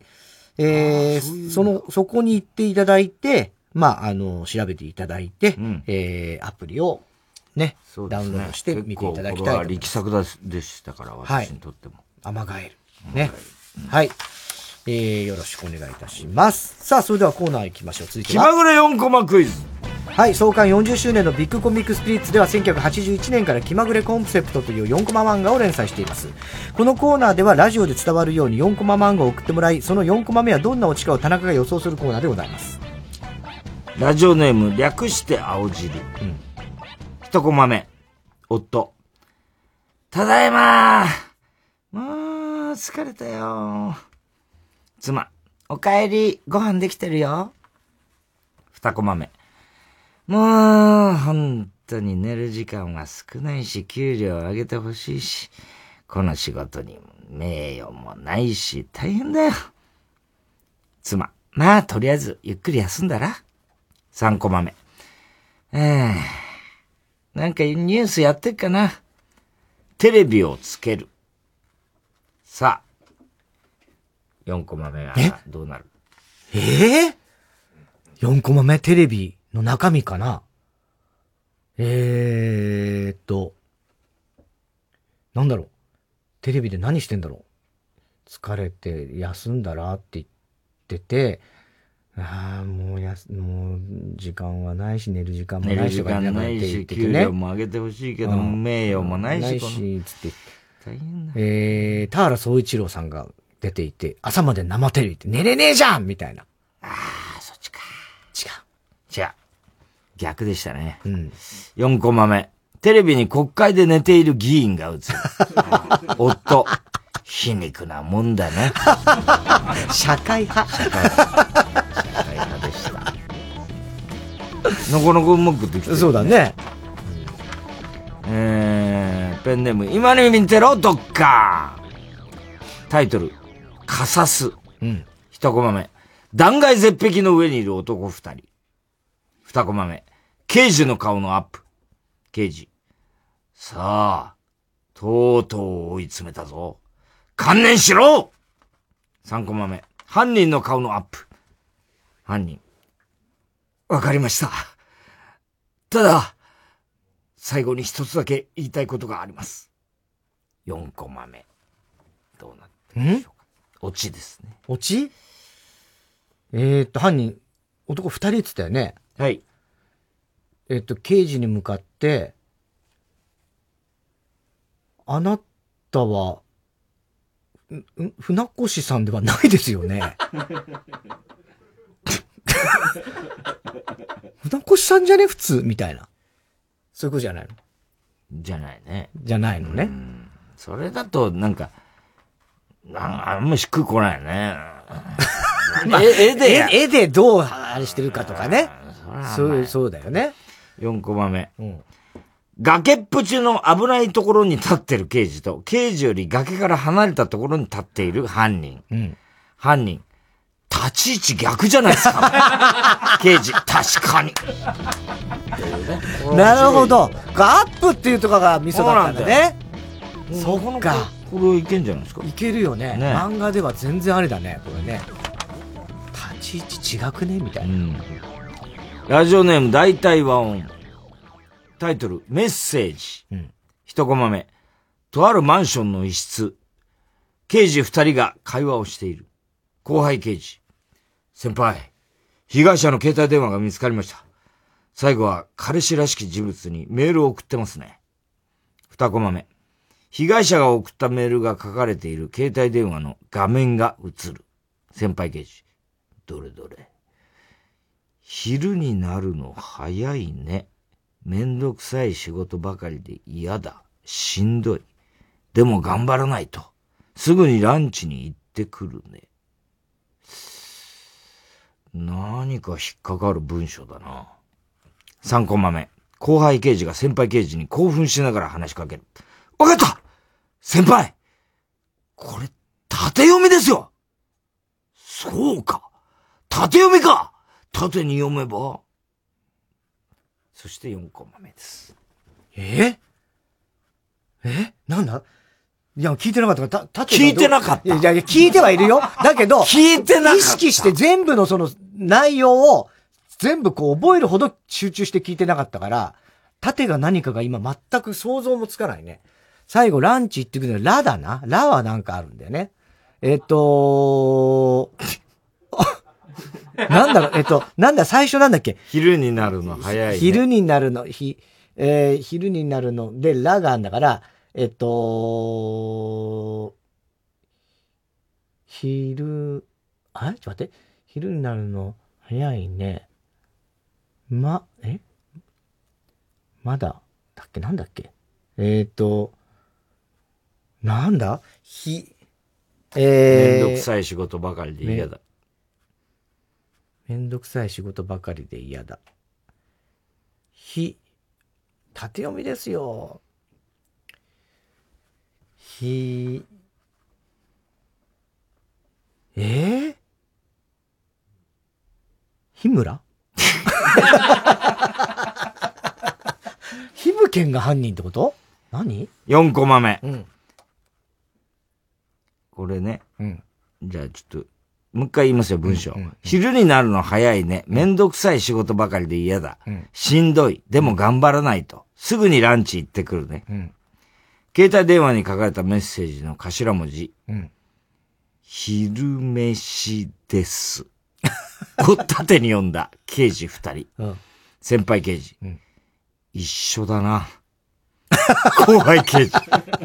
えー、その、そこに行っていただいて、まあ、あの、調べていただいて、えー、アプリを、ね、ダウンロードして見ていただきたいと結構これは力作だでしたから、はい私にとっても。アマガエル。ね。はい。えー、よろしくお願いいたします。さあ、それではコーナー行きましょう。続いては。気まぐれ4コマクイズ。はい、創刊40周年のビッグコミックスピリッツでは1981年から気まぐれコンセプトという4コマ漫画を連載しています。このコーナーではラジオで伝わるように4コマ漫画を送ってもらい、その4コマ目はどんなオチかを田中が予想するコーナーでございます。ラジオネーム、略して青汁。一コマ目。夫。ただいまもう、疲れたよ。妻。お帰り、ご飯できてるよ。二コマ目。もう、本当に寝る時間は少ないし、給料上げてほしいし、この仕事に名誉もないし、大変だよ。妻。まあ、とりあえず、ゆっくり休んだら。3コマ目。ええなんかニュースやってっかな。テレビをつける。さあ、4コマ目はどうなる？ええー、?4 コマ目テレビの中身かな？えーっと、なんだろう？テレビで何してんだろう？疲れて休んだらって言ってて、ああ、もうやす、もう時間はないし、寝る時間も寝る時ないしとか間ないし、給料も上げてほしいけど、うん名誉もないし、ないし、つって。大変だ。えー、田原総一郎さんが出ていて、朝まで生テレビって寝れねえじゃんみたいな。ああ、そっちか。違う。じゃあ、逆でしたね。うん。4コマ目。テレビに国会で寝ている議員が映る。夫。皮肉なもんだね。社会派。社会派。社会派でした。なかなかうまくできてる、そうだね。えー、ペンネーム、今の見てろ、どっかタイトル、カサス。うん。一コマ目。断崖絶壁の上にいる男二人。二コマ目。刑事の顔のアップ。刑事。さあ、とうとう追い詰めたぞ。観念しろ三コマ目。犯人の顔のアップ。犯人。わかりました。ただ、最後に一つだけ言いたいことがあります。四コマ目。どうなってるでしょうか。オチですね。オチ？えー、っと、犯人、男二人って言ったよね？はい。えーっと、刑事に向かって、あなたは、船越さんではないですよね？船越さんじゃね？普通みたいな。そういうことじゃないの？じゃないね。じゃないのね。それだと、なんか、なんあんましっくりこないね。まあ絵絵でや絵絵でどうあれしてるかとかね。らそう、そうだよね。4コマ目。崖っぷちの危ないところに立ってる刑事と、刑事より崖から離れたところに立っている犯人。うん。犯人。立ち位置逆じゃないですか。刑事、確かに。なるほど。アップっていうとこがミソだったんだね。そっか。これいけんじゃないですか？いけるよね。ね漫画では全然ありだね、これね。立ち位置違くね？みたいな。ラジオネーム大体和音。タイトル、メッセージ。一コマ目。とあるマンションの一室。刑事二人が会話をしている。後輩刑事。先輩、被害者の携帯電話が見つかりました。最後は彼氏らしき人物にメールを送ってますね。二コマ目。被害者が送ったメールが書かれている携帯電話の画面が映る。先輩刑事。どれどれ。昼になるの早いね。めんどくさい仕事ばかりで嫌だ。しんどい。でも頑張らないと。すぐにランチに行ってくるね。何か引っかかる文章だな。3コマ目。後輩刑事が先輩刑事に興奮しながら話しかける。わかった先輩これ、縦読みですよ。そうか。縦読みか。縦に読めば。そして4コマ目です。え？え？なんだ？いや、聞いてなかったから、た、た聞いてなかった。いやいや、聞いてはいるよ。だけど、聞いてなかった。意識して全部のその内容を全部こう覚えるほど集中して聞いてなかったから、縦が何かが今全く想像もつかないね。最後ランチ行ってくるのラだな。ラはなんかあるんだよね。えっと、なんだろう、えっと、なんだ、最初なんだっけ？昼になるの早い、ね。昼になるの、ひ、えー昼になるので、ラがあんだから、えっと、昼、あちょっと待って。昼になるの早いね。ま、え？まだ、だっけ？なんだっけ？えっ、と、なんだ？ひ、えー、めんどくさい仕事ばかりで嫌だ。めんどくさい仕事ばかりで嫌だ。ひ、縦読みですよ。ひ、えー、日村？ひぶけんが犯人ってこと？何？4コマ目。うん。これね。うん。じゃあちょっと、もう一回言いますよ、文章。昼になるの早いね。めんどくさい仕事ばかりで嫌だ。うんしんどい。でも頑張らないと。すぐにランチ行ってくるね。うん。携帯電話に書かれたメッセージの頭文字。うん。昼飯です。を縦に読んだ刑事二人。うん先輩刑事。うん一緒だな。怖い刑事。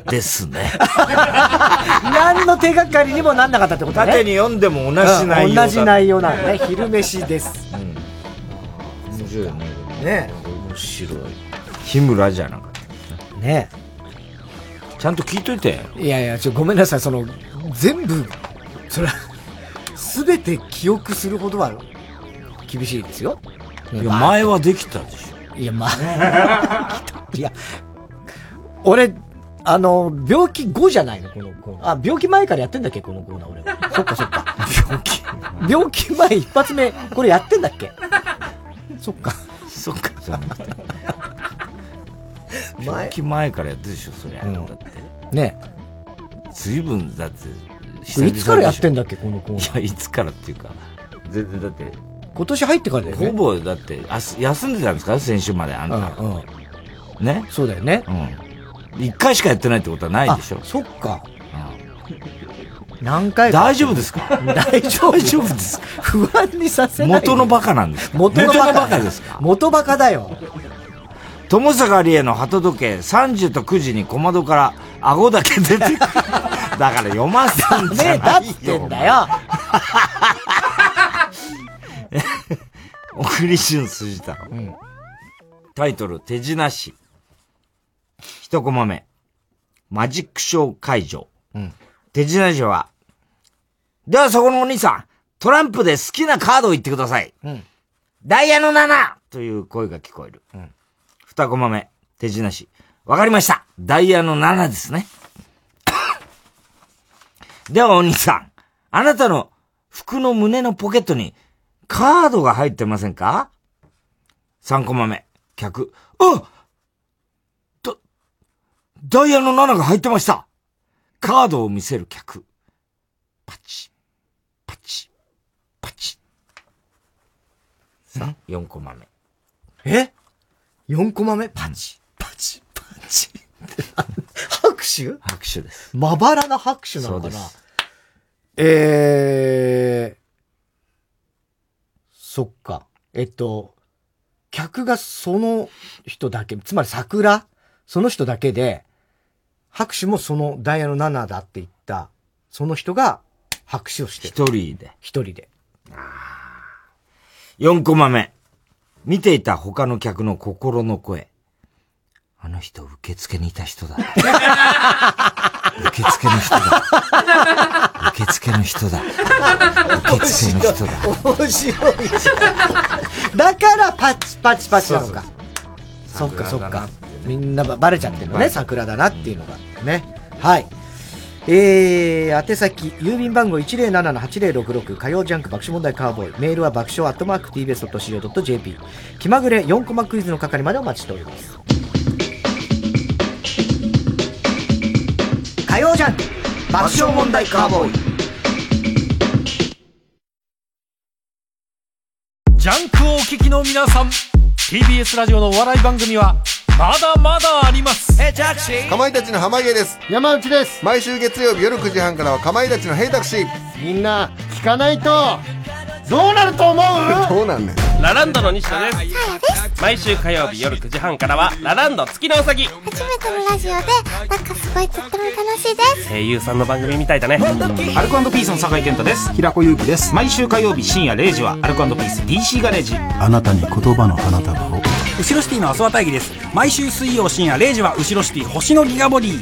ですね。何の手がかりにもなんなかったってことね。縦に読んでも同じ内容同じ内容なのね。昼飯です。面白いよね。ね面白い。日村じゃなかった。ねちゃんと聞いといて。いやいや、ちょ、ごめんなさい。その、全部、それは、すべて記憶するほどは、厳しいですよ。いや、前はできたでしょ。いや、まあ、いや、俺、あの、病気後じゃないの、このコーナー。あ、病気前からやってんだっけ、このコーナー、俺。そっかそっか。病気。病気前一発目、これやってんだっけ？そっか。そっか。病気前からやってるでしょ、そりゃ。だって。ね随分、だって、いつからやってんだっけ、このコーナー？いや、いつからっていうか、全然だって、今年入ってからだよね。ほぼ、だって、あ休んでたんですか？先週まで、あんた。うん、うん。ね？そうだよね。うん。一回しかやってないってことはないでしょ。そっか。何回大丈夫ですか？大丈夫ですか？不安にさせない。元のバカなんですか？元のバカ。ですか？元バカだよ。友坂理恵の鳩時計30と9時に小窓から顎だけ出てくる。だから読ませんじゃないよ。ねだってんだよ。小栗旬筋太郎。うん、タイトル、手品師。一コマ目。マジックショー会場。うん、手品師は、ではそこのお兄さん、トランプで好きなカードを言ってください。うん、ダイヤの 7! という声が聞こえる。うん、二コマ目。手品師。わかりました。ダイヤの7ですね。ではお兄さん、あなたの服の胸のポケットにカードが入ってませんか ?3 コマ目。客。あだ、ダイヤの7が入ってましたカードを見せる客。パチ、パチ、パチ。さあ、4コマ目。え ?4 コマ目？パチ、パチ、パチ。拍手？拍手です。まばらな拍手なのかな？えー、そっか。えっと、客がその人だけ、つまり桜？その人だけで、拍手もそのダイヤの7だって言った、その人が拍手をしてる。一人で。一人で。4コマ目。見ていた他の客の心の声。あの人、受付にいた人だ。受付の人だ。受付の人だ。受付の人だ。面白い。だからパチパチパチなのか。そっかそっか。みんなバレちゃってるのね、桜だなっていうのが。ね。はい。えー、宛先、郵便番号107-8066火曜ジャンク爆笑問題カーボーイ。メールは爆笑アットマーク tbs.co.jp。気まぐれ4コマクイズの係までお待ちしております。火曜ジャンク爆笑問題カーボーイ。ジャンクをお聞きの皆さん TBS ラジオのお笑い番組はまだまだあります。えジャクシーかまいたちの濱家です。山内です。毎週月曜日夜9時半からはかまいたちのヘイタクシー。みんな聞かないと。どうなると思う？どうなんねん。ラランドの西田です。毎週火曜日夜9時半からはラランド月のうさぎ。初めてのラジオでなんかすごいとっても楽しいです。声優さんの番組みたいだね。アルコピースの酒井健太です。平子祐希です。毎週火曜日深夜0時はアルコピース DC ガレージ。あなたに言葉の花束を後ろシティの阿諏訪大義です毎週水曜深夜0時は後ろシティ星のギガボディ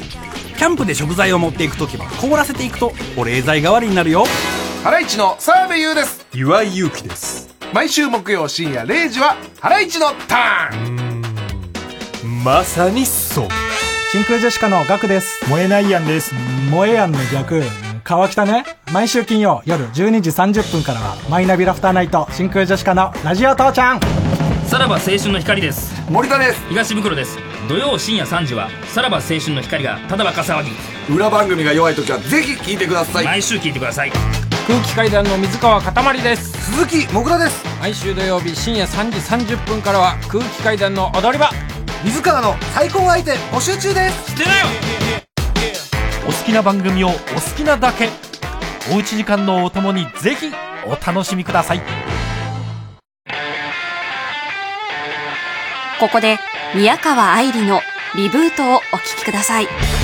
キャンプで食材を持っていく時は凍らせていくと保冷剤代わりになるよハライチの澤部優です岩井祐希です毎週木曜深夜0時はハライチのターンまさにそう真空ジェシカのガクです。燃えないやんです。燃えやんの逆。川北ね。毎週金曜夜12時30分からは、マイナビラフターナイト、真空ジェシカのラジオ父ちゃん。さらば青春の光です。森田です。東袋です。土曜深夜3時はさらば青春の光がただバカ騒ぎ。裏番組が弱い時はぜひ聞いてください。毎週聞いてください。空気階段の水川かたまりです。鈴木もぐらです。毎週土曜日深夜3時30分からは空気階段の踊り場。水川の最高相手募集中です。してなよ。お好きな番組をお好きなだけ。おうち時間のお供にぜひお楽しみくださいここで宮川愛理のリブートをお聴きください。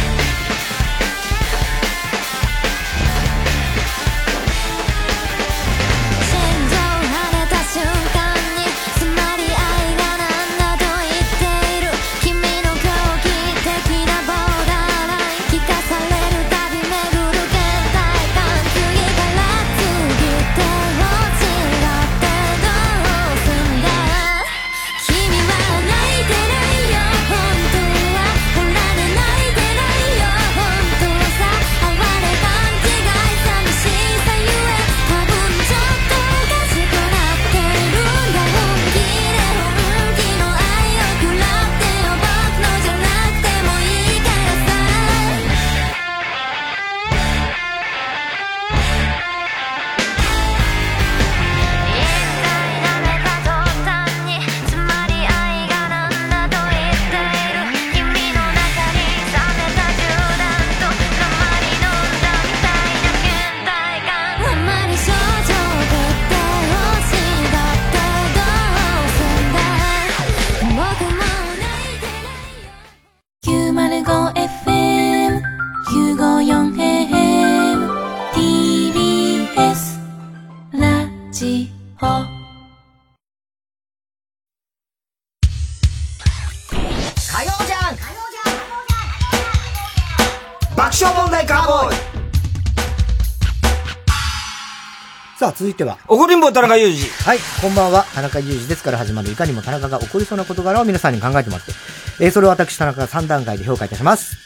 続いては。怒りんぼ田中裕二。はい、こんばんは。田中裕二ですから始まるいかにも田中が起こりそうな事柄を皆さんに考えてもらって、えー、それを私田中が3段階で評価いたします。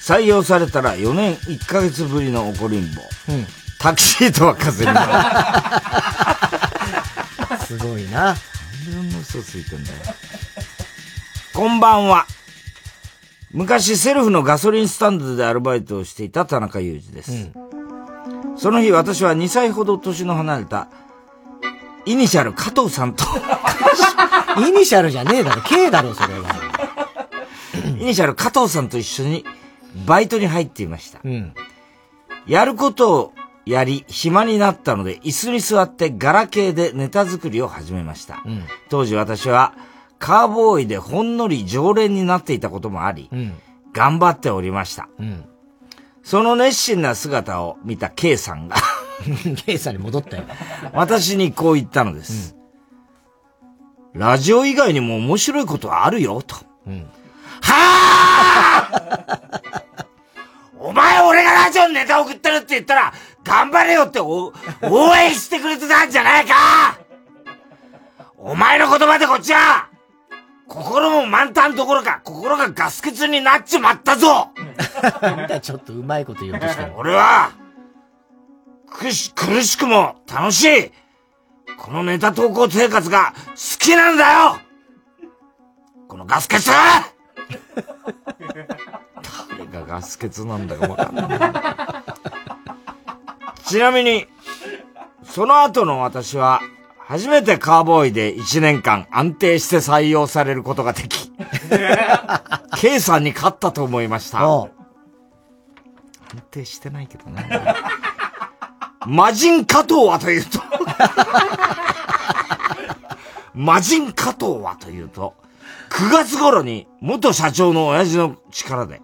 採用されたら4年1ヶ月ぶりの怒りんぼ。うん。タキシードは風に すごいな。なんで嘘ついてんだよ。こんばんは。昔セルフのガソリンスタンドでアルバイトをしていた田中裕二です。うんその日私は2歳ほど年の離れた、イニシャル加藤さんと イニシャルじゃねえだろ、K だろ、それは。イニシャル加藤さんと一緒にバイトに入っていました。うん、やることをやり、暇になったので、椅子に座ってガラケーでネタ作りを始めました。うん、当時私は、カーボーイでほんのり常連になっていたこともあり、うん、頑張っておりました。その熱心な姿を見た K さんが K さんに戻ったよ。私にこう言ったのです。うん、ラジオ以外にも面白いことはあるよ、と。うん、はぁお前俺がラジオにネタ送ってるって言ったら、頑張れよって応援してくれてたんじゃないかお前の言葉でこっちは心も満タンどころか、心がガス欠になっちまったぞちょっとうまいこと言おうとしてる。俺は、苦し、苦しくも楽しい、このネタ投稿生活が好きなんだよ。このガス欠誰がガス欠なんだかわかんない。ちなみに、その後の私は、初めてカーボーイで1年間安定して採用されることができ、K さんに勝ったと思いました。安定してないけどね。魔人加藤はというと魔人加藤はというと、9月頃に元社長の親父の力で、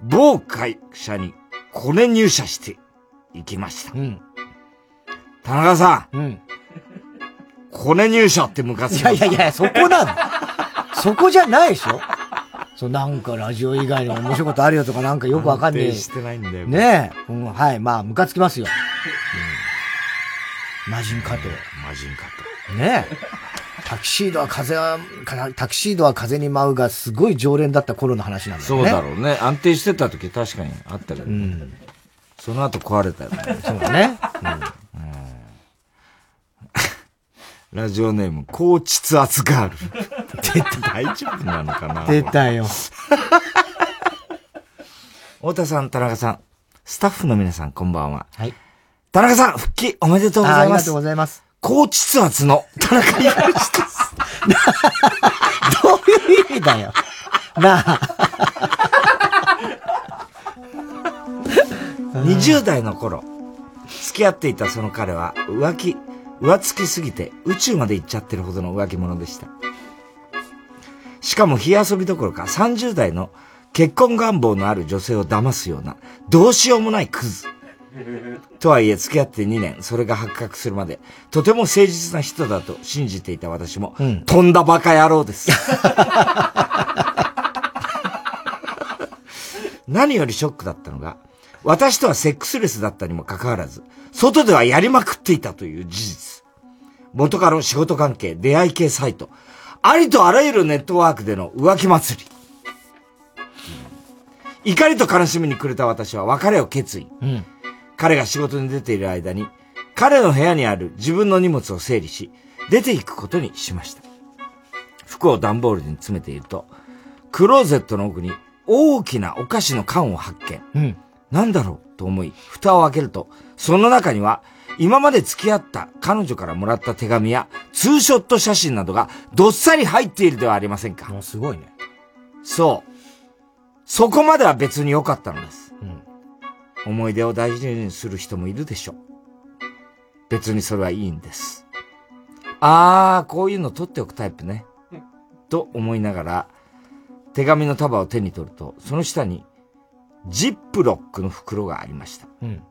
某会社にコネ入社していきました。うん、田中さん、うん、コネ入社って昔いやいやいや、そこなの。そこじゃないでしょ？そう、なんかラジオ以外にも面白いことあるよとかなんかよくわかんねえ。してないんだよ。ねえ。うん、はい。まあ、ムカつきますよ。うん。魔人加藤。魔人加藤。ねえ。タキシードは風は、タキシードは風に舞うがすごい常連だった頃の話なんだよね。そうだろうね。安定してた時確かにあったけど。うん。その後壊れたよね。そうだね。うん ラジオネーム、高窒圧ガール。大丈夫なのかな？出たよ。太田さん、田中さん、スタッフの皆さん、こんばんは。はい。田中さん、復帰おめでとうございます。ありがとうございます。高窒圧の田中裕二です。どういう意味だよ。なあ。20代の頃、付き合っていたその彼は浮気浮つきすぎて宇宙まで行っちゃってるほどの浮気者でした。しかも火遊びどころか30代の結婚願望のある女性を騙すような、どうしようもないクズ。とはいえ付き合って2年、それが発覚するまで、とても誠実な人だと信じていた私も、うん、とんだバカ野郎です。何よりショックだったのが、私とはセックスレスだったにもかかわらず、外ではやりまくっていたという事実。元カノ仕事関係、出会い系サイト、ありとあらゆるネットワークでの浮気祭り。怒りと悲しみに暮れた私は別れを決意。うん、彼が仕事に出ている間に、彼の部屋にある自分の荷物を整理し、出ていくことにしました。服を段ボールに詰めていると、クローゼットの奥に大きなお菓子の缶を発見。うん、なんだろうと思い、蓋を開けると、その中には、今まで付き合った彼女からもらった手紙や、ツーショット写真などがどっさり入っているではありませんか。すごいね。そう。そこまでは別に良かったのです。うん、思い出を大事にする人もいるでしょう。別にそれはいいんです。あー、こういうの取っておくタイプね。と思いながら、手紙の束を手に取ると、その下に、ジップロックの袋がありました。うん、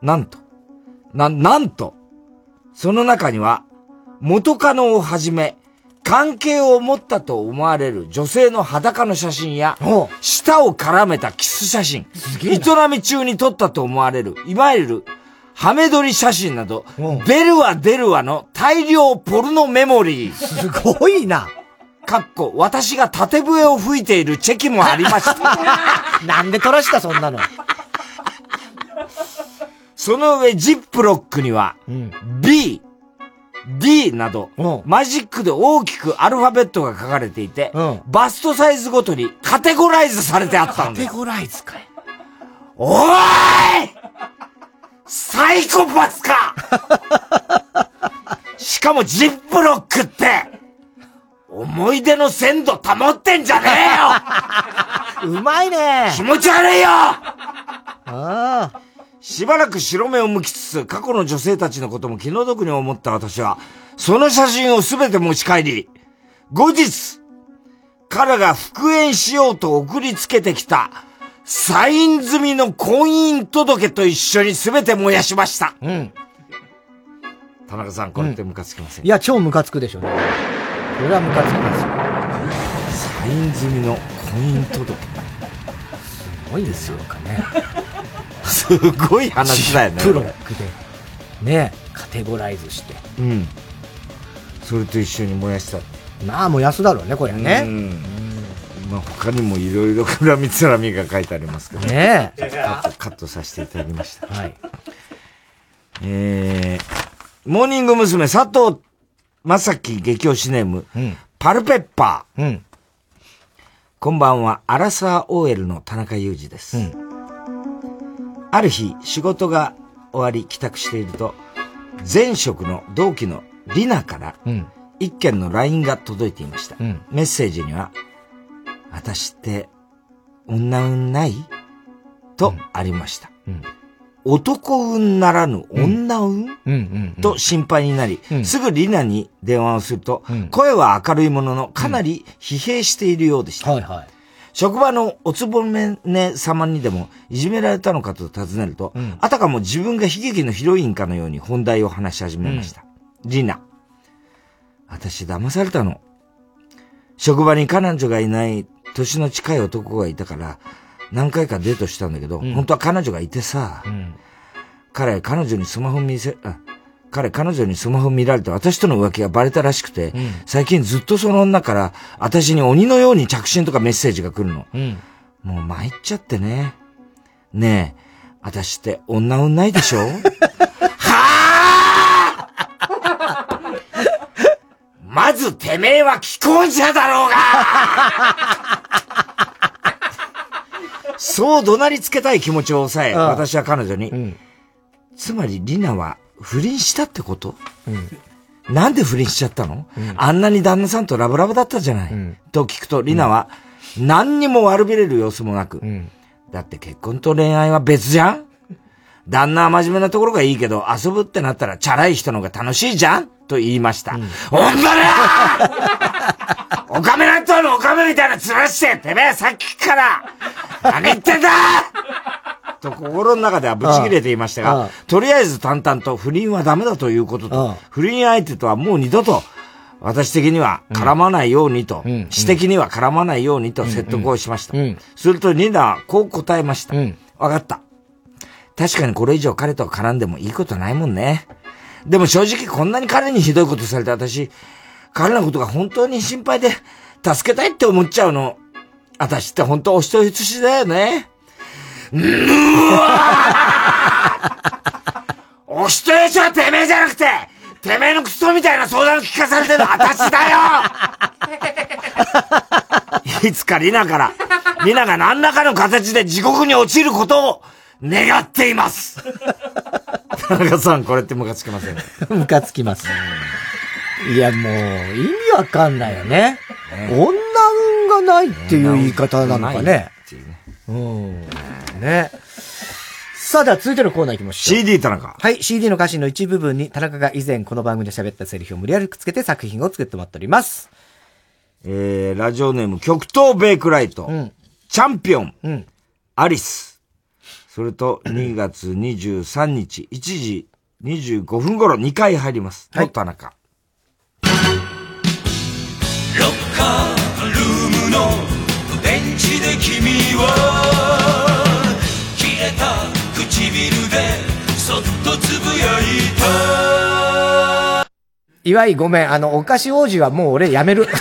なんと、な、なんと、その中には、元カノをはじめ、関係を持ったと思われる女性の裸の写真や、舌を絡めたキス写真、営み中に撮ったと思われる、いわゆる、ハメ撮り写真など、出るわ出るわの大量ポルノメモリー。すごいな。かっこ、私が縦笛を吹いているチェキもありました。なんで撮らしたそんなの。その上、ジップロックには、うん、B、D など、マジックで大きくアルファベットが書かれていて、うん、バストサイズごとにカテゴライズされてあったんです。カテゴライズかい。おーい!サイコパスか! しかもジップロックって、思い出の鮮度保ってんじゃねえよ! うまいね。気持ち悪いよ!ああ。しばらく白目を向きつつ、過去の女性たちのことも気の毒に思った私は、その写真をすべて持ち帰り、後日、彼が復縁しようと送りつけてきた、サイン済みの婚姻届と一緒にすべて燃やしました。うん。田中さん、これってムカつきません、うん、いや、超ムカつくでしょうね。これはムカつきますよ。サイン済みの婚姻届。すごいですよ、かね。すごい話だよね。プロックで。ねカテゴライズして。うん。それと一緒に燃やした。まあ燃やすだろうね、これね。うん。まあ他にもいろいろ恨みつらみが書いてありますけど。ねカット、カットさせていただきました。はい。えー、モーニング娘。佐藤正樹激推しネーム、うん、パルペッパー。うん。こんばんは、アラサー OL の田中裕二です。うんある日、仕事が終わり帰宅していると、前職の同期のリナから、一件の LINE が届いていました。うん、メッセージには、私って、女運ない？とありました。うん、男運ならぬ女運、と心配になり、すぐリナに電話をすると、声は明るいものの、かなり疲弊しているようでした。はいはい職場のおつぼめね様にでもいじめられたのかと尋ねると、うん、あたかも自分が悲劇のヒロインかのように本題を話し始めました。うん、リナ。私騙されたの。職場に彼女がいない年の近い男がいたから、何回かデートしたんだけど、うん、本当は彼女がいてさ、うん、彼、彼女にスマホ見せ、あ、彼、彼女にスマホ見られて私との浮気がバレたらしくて、うん、最近ずっとその女から私に鬼のように着信とかメッセージが来るの。うん、もう参っちゃってね。ねえ、私って女運ないでしょ？はあ！まずてめえは既婚者だろうが！そう怒鳴りつけたい気持ちを抑え、私は彼女に、うん、つまりリナは不倫したってこと、うん、なんで不倫しちゃったの、うん、あんなに旦那さんとラブラブだったじゃない、うん、と聞くと、リナは、何にも悪びれる様子もなく、だって結婚と恋愛は別じゃん？旦那は真面目なところがいいけど、遊ぶってなったらチャラい人の方が楽しいじゃん？と言いました。うん、おんだねおかめなんとの？おかみたいな面して、てめえさっきから、何言ってんだと心の中ではブチ切れて言いましたが、とりあえず淡々と不倫はダメだということと、不倫相手とはもう二度と、私的には絡まないようにと、私的には絡まないようにと説得をしました。するとニナはこう答えました。わかった。確かにこれ以上彼と絡んでもいいことないもんね。でも正直こんなに彼にひどいことされて私、彼のことが本当に心配で、助けたいって思っちゃうの。私って本当お人よしだよね。うわお人よしはてめえじゃなくて、てめえのクソみたいな相談聞かされてるの私だよ いつかリナから、リナが何らかの形で地獄に落ちることを願っています田中さん、これってムカつきません ムカつきます。いや、もう、意味わかんないよね。ね女運がないっていう言い方なのかね。うん。ね。さあ、では続いてのコーナー行きましょう。CD 田中。はい、CD の歌詞の一部分に田中が以前この番組で喋ったセリフを無理やりくっつけて作品を作ってもらっております。えー、ラジオネーム、極東ベイクライト。うん、チャンピオン。うん、アリス。それと、2月23日、1時25分頃2回入ります。はい。田中。ロッカールームの君は切れた唇でそっとつぶやいた岩井ごめん、あの、お菓子王子はもう俺やめる。帰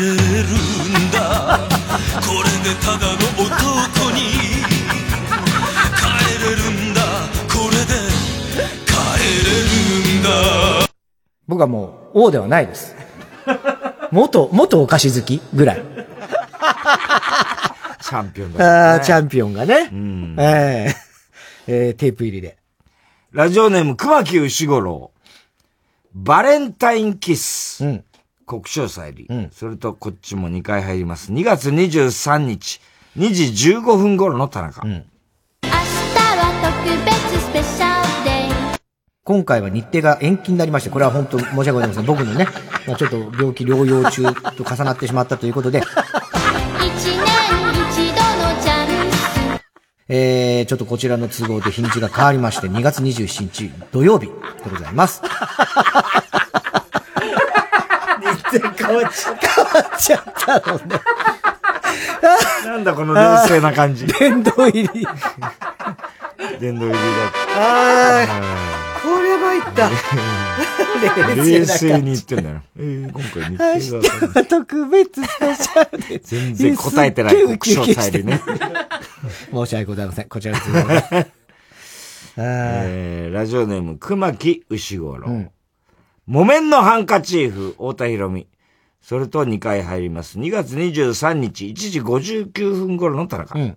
れるんだこれでただの男に帰れるんだこれで帰れるんだ僕はもう王ではないです。元、元お菓子好きぐらい。チャンピオンだ、ね、ああ、チャンピオンがね。うん、えー、えー、テープ入りで。ラジオネーム、熊木牛五郎。バレンタインキス。うん。国章祭り。うん。それと、こっちも2回入ります。2月23日、2時15分頃の田中。うん。明日は特別スペシャル。今回は日程が延期になりまして、これは本当申し訳ございません。僕のね、まあ、ちょっと病気療養中と重なってしまったということで、えー、ちょっとこちらの都合で日にちが変わりまして、2月27日土曜日でございます。日程変わっちゃった。変わっちゃったのね。なんだこの冷静な感じ。殿堂入り。殿堂入りだ。ああ。これは言った。冷静に言ってんだよ。えー、今回日程が。特別スペシャルで。全然答えてない国書祭でね。申し訳ございません。こちらです。えー、ラジオネーム、熊木牛五郎。うん、木綿のハンカチーフ、太田博美。それと2回入ります。2月23日、1時59分頃の田中。うん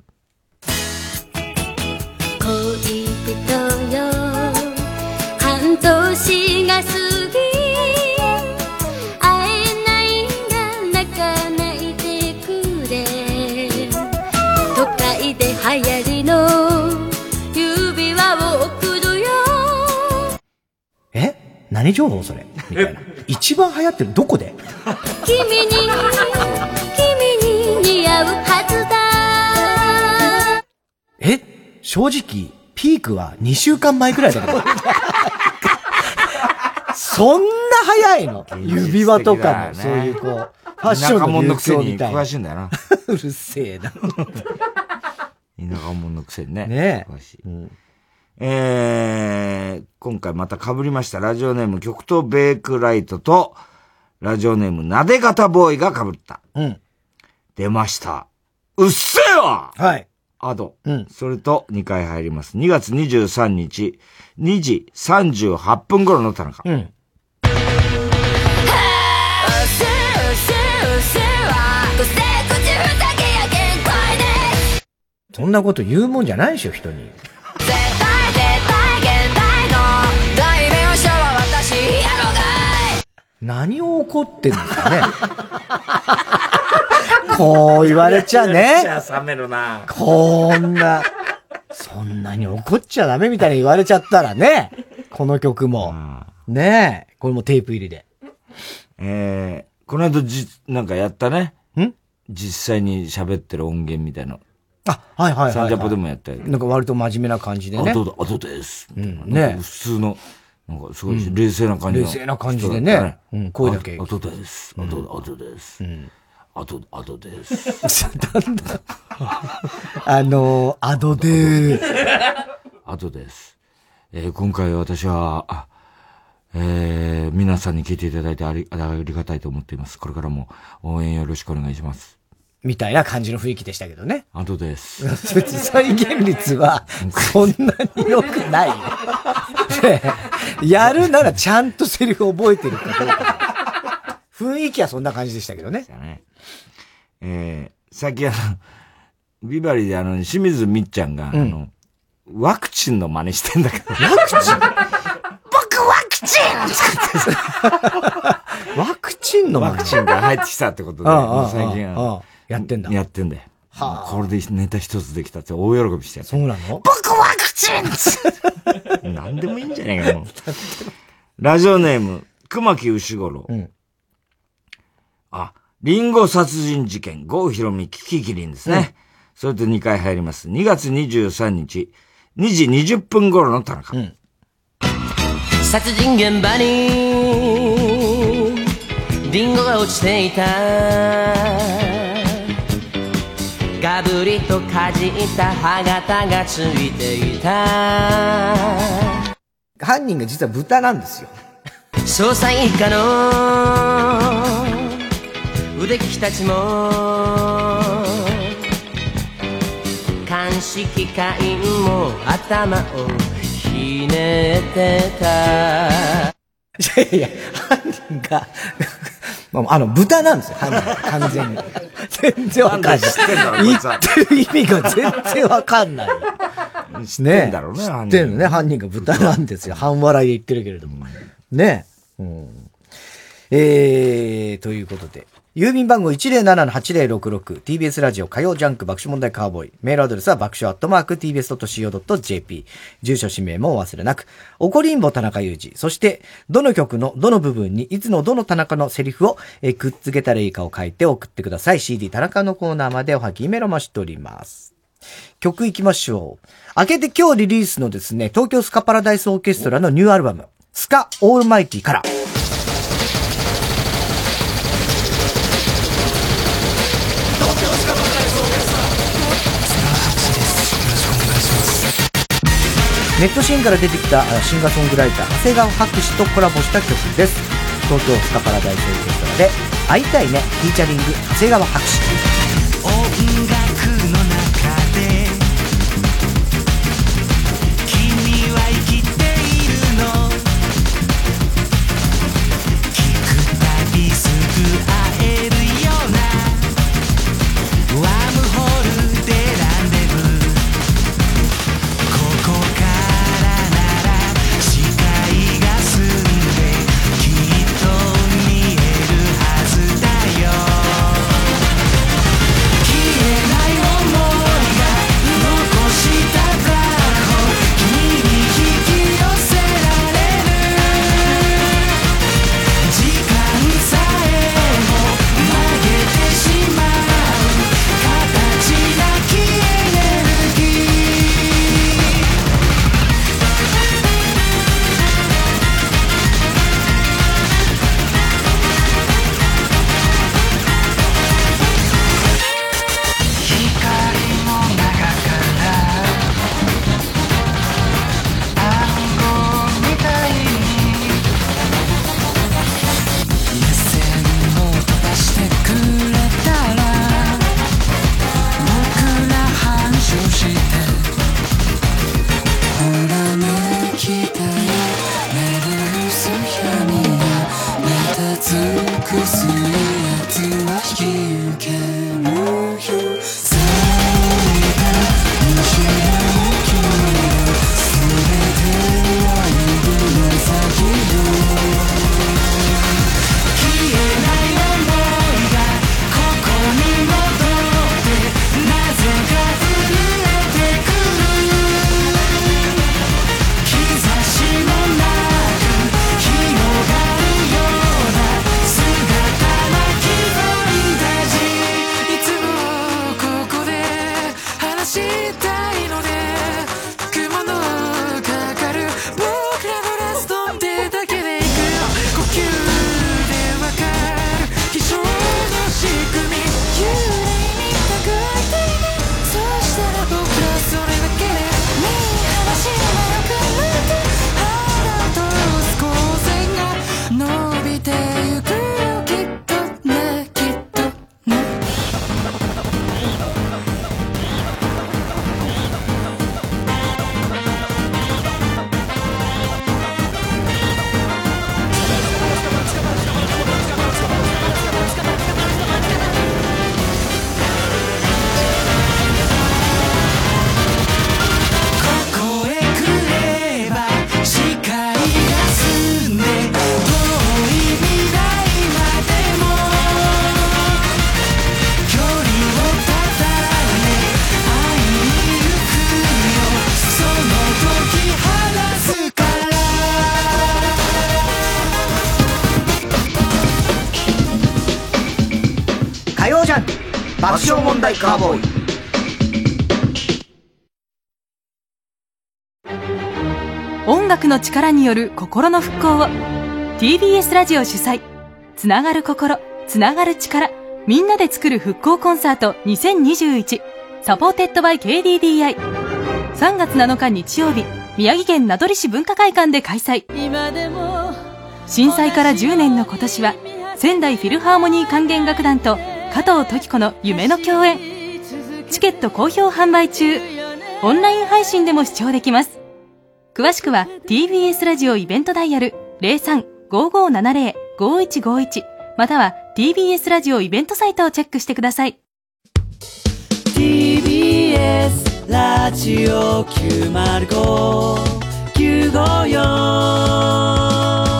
何情報それ？みたいな。一番流行ってるどこで？君に、君に似合うはずだえ？正直、ピークは2週間前くらいだけど。そんな早いの？指輪とかも、そういうこう、ファッションの流行みたいな。詳しいんだよな。うるせえな。田舎者のくせにね。ね詳しい。うん、えー、今回また被りました。ラジオネーム極東ベークライトと、ラジオネームなで型ボーイが被った。うん。出ました。うっせえわはい。アド。うん。それと2回入ります。2月23日、2時38分頃の田中。うん。そんなこと言うもんじゃないでしょ、人に。何を怒ってんですかね。こう言われちゃね。冷めるな。こんな、そんなに怒っちゃダメみたいに言われちゃったらね。この曲も。ねえ。これもテープ入りで。えー、この間じ、なんかやったね。ん？実際に喋ってる音源みたいな。あ、はいはいはい、はい。サンジャポでもやったよ。なんか割と真面目な感じでね。あと、あとです？うん、ね。普通の、なんかすごい冷静な感じ、冷静な感じでね。うん、声だけ。あとです。あと、あとです。うん。あと、あとです。なんだ。あの、あとでー。あとです。えー、今回私は、あ、えー、皆さんに聞いていただいてあり、ありがたいと思っています。これからも応援よろしくお願いします。みたいな感じの雰囲気でしたけどね。あとです。再現率は、そんなに良くないよ。やるならちゃんとセリフ覚えてるかどうか。雰囲気はそんな感じでしたけどね。ねえー、さっきあの、ビバリーであの、清水みっちゃんが、うん、あの、ワクチンの真似してんだけど。ワクチン？僕ワクチン ワクチンのワクチンが入ってきたってことで、最近やってんだ。やってんだよ。はあ、これでネタ一つできたって大喜びしてそうなの？僕ワクチン何 でもいいんじゃねえかよ。ラジオネーム、熊木牛五郎。うん、あ、リンゴ殺人事件、郷ひろみ、キキキリンですね。うん、それと2回入ります。2月23日、2時20分頃の田中。うん、殺人現場に、リンゴが落ちていた。ガブリとかじった歯型がついていた。犯人が実は豚なんですよ。捜査一課の腕利きたちも鑑識課員も頭をひねってた。いやいや犯人があの、豚なんですよ、犯人。完全に。全然わかんない。言ってる意味が全然わかんない。知ってんだろうね、知ってるのね、犯人が豚なんですよ。半笑いで言ってるけれども。ね。うん。えー、ということで。郵便番号 107-8066TBS ラジオ火曜ジャンク爆笑問題カーボーイ。メールアドレスは爆笑アットマーク TBS.CO.JP。住所氏名もお忘れなく。おこりんぼ田中裕二。そして、どの曲のどの部分にいつのどの田中のセリフを、えくっつけたらいいかを書いて送ってください。CD 田中のコーナーまでおはぎメロマしております。曲行きましょう。明けて今日リリースのですね、東京スカパラダイスオーケストラのニューアルバム、スカオールマイティから。ネットシーンから出てきたシンガーソングライター、長谷川博士とコラボした曲です。東京スカパラダイスオーケストラで、会いたいね、フィーチャリング、長谷川博士。火曜ジャンク爆笑問題カーボーイ。音楽の力による心の復興を。TBS ラジオ主催。つながる心つながる力。みんなで作る復興コンサート2021 supported by KDDI3 月7日日曜日宮城県名取市文化会館で開催。震災から10年の今年は仙台フィルハーモニー管弦楽団と加藤時子の夢の共演。チケット好評販売中。オンライン配信でも視聴できます。詳しくは TBS ラジオイベントダイヤル03-5570-5151または TBS ラジオイベントサイトをチェックしてください。TBS ラジオ905954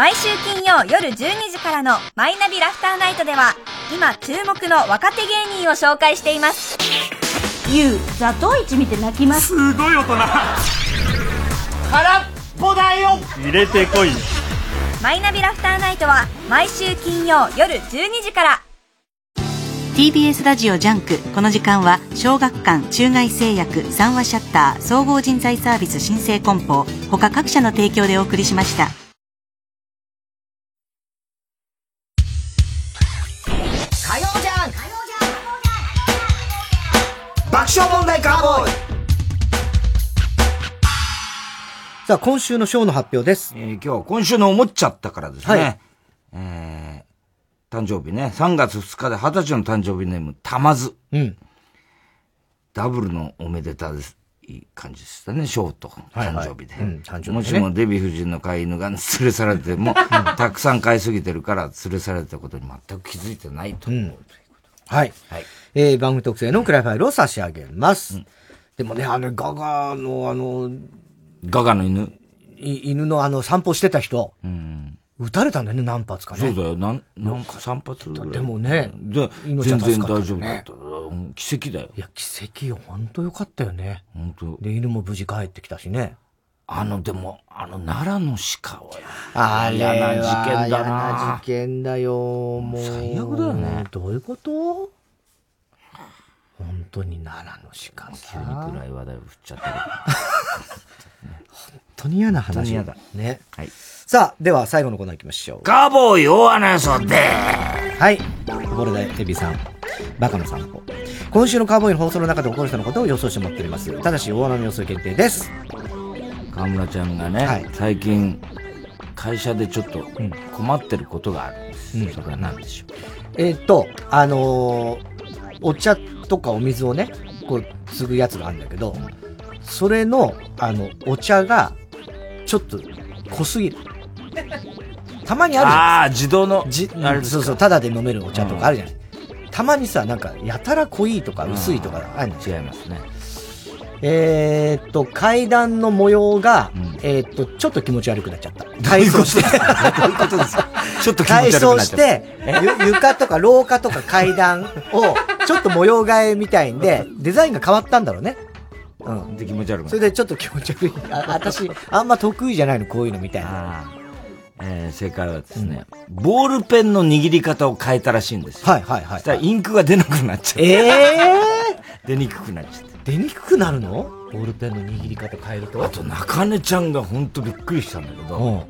毎週金曜夜12時からのマイナビラフターナイトでは今注目の若手芸人を紹介しています。ゆうザトウイチ見て泣きます。すごい大人。空っぽだよ。入れてこい。マイナビラフターナイトは毎週金曜夜12時から。TBS ラジオ JUNK。この時間は小学館中外製薬三和シャッター総合人材サービス新生梱包他各社の提供でお送りしました爆笑問題カーボーイさあ、今週のショーの発表です。えー今日は今週の思っちゃったからですね。はいえー、誕生日ね。3月2日で20歳の誕生日ネーム、たまず。うん。ダブルのおめでたです。いい感じでしたね、ショーとはいはい誕生日で。うん誕生日ねもしもデヴィ夫人の飼い犬が連れ去られても、たくさん飼いすぎてるから連れ去られたことに全く気づいてないと思う。はい。はい。えー、番組特製のクライファイルを差し上げます。でもね、あの、ガガの、あの、ガガの犬？い犬のあの、散歩してた人、うん。撃たれたんだよね、何発かね。そうだよ、なん、なんか散髪ぐらいでもねで、全然大丈夫だっねた。うん奇跡だよ。いや、奇跡よ。本当よかったよね。本当。で、犬も無事帰ってきたしね。あの、でも、あの、奈良の鹿は、あれ嫌な事件だ嫌なな事件だよ、もう。最悪だよね。どういうこと？本当に奈良の鹿さ。急に暗い話題を振っちゃってる。本当に嫌な話。本当に嫌だ。ね。はい。さあ、では最後のコーナー行きましょう。カーボーイ大穴予想ではい。これで、エビさん。バカの散歩。今週のカーボーイの放送の中で起こる人のことを予想してもらっております。ただし、大穴の予想限定です。河村ちゃんがね、最近、会社でちょっと困ってることがあるんです。それは何でしょう？えーっと、あのーお茶とかお水をね、こう、継ぐやつがあるんだけど、それの、あの、お茶が、ちょっと、濃すぎる。たまにあるじゃん。ああ、自動の、じあれそうそう、ただで飲めるお茶とかあるじゃない。たまにさ、なんか、やたら濃いとか薄いとかあるん違いますね。えーっと、階段の模様が、えーっと、ちょっと気持ち悪くなっちゃった。改装して。どういうことですか？ちょっと気持ち悪くなっちゃった改装して、ゆ床とか廊下とか階段を、ちょっと模様替えみたいんで、デザインが変わったんだろうね。うん。で気持ち悪くなっそれでちょっと気持ち悪い。あ、私、あんま得意じゃないの、こういうのみたいな。えー正解はですね、ボールペンの握り方を変えたらしいんですよ。はいはいはい。そしたらインクが出なくなっちゃって。ええ出にくくなっちゃって。出にくくなるの？ボールペンの握り方変えると？あと、中根ちゃんがほんとびっくりしたんだけど、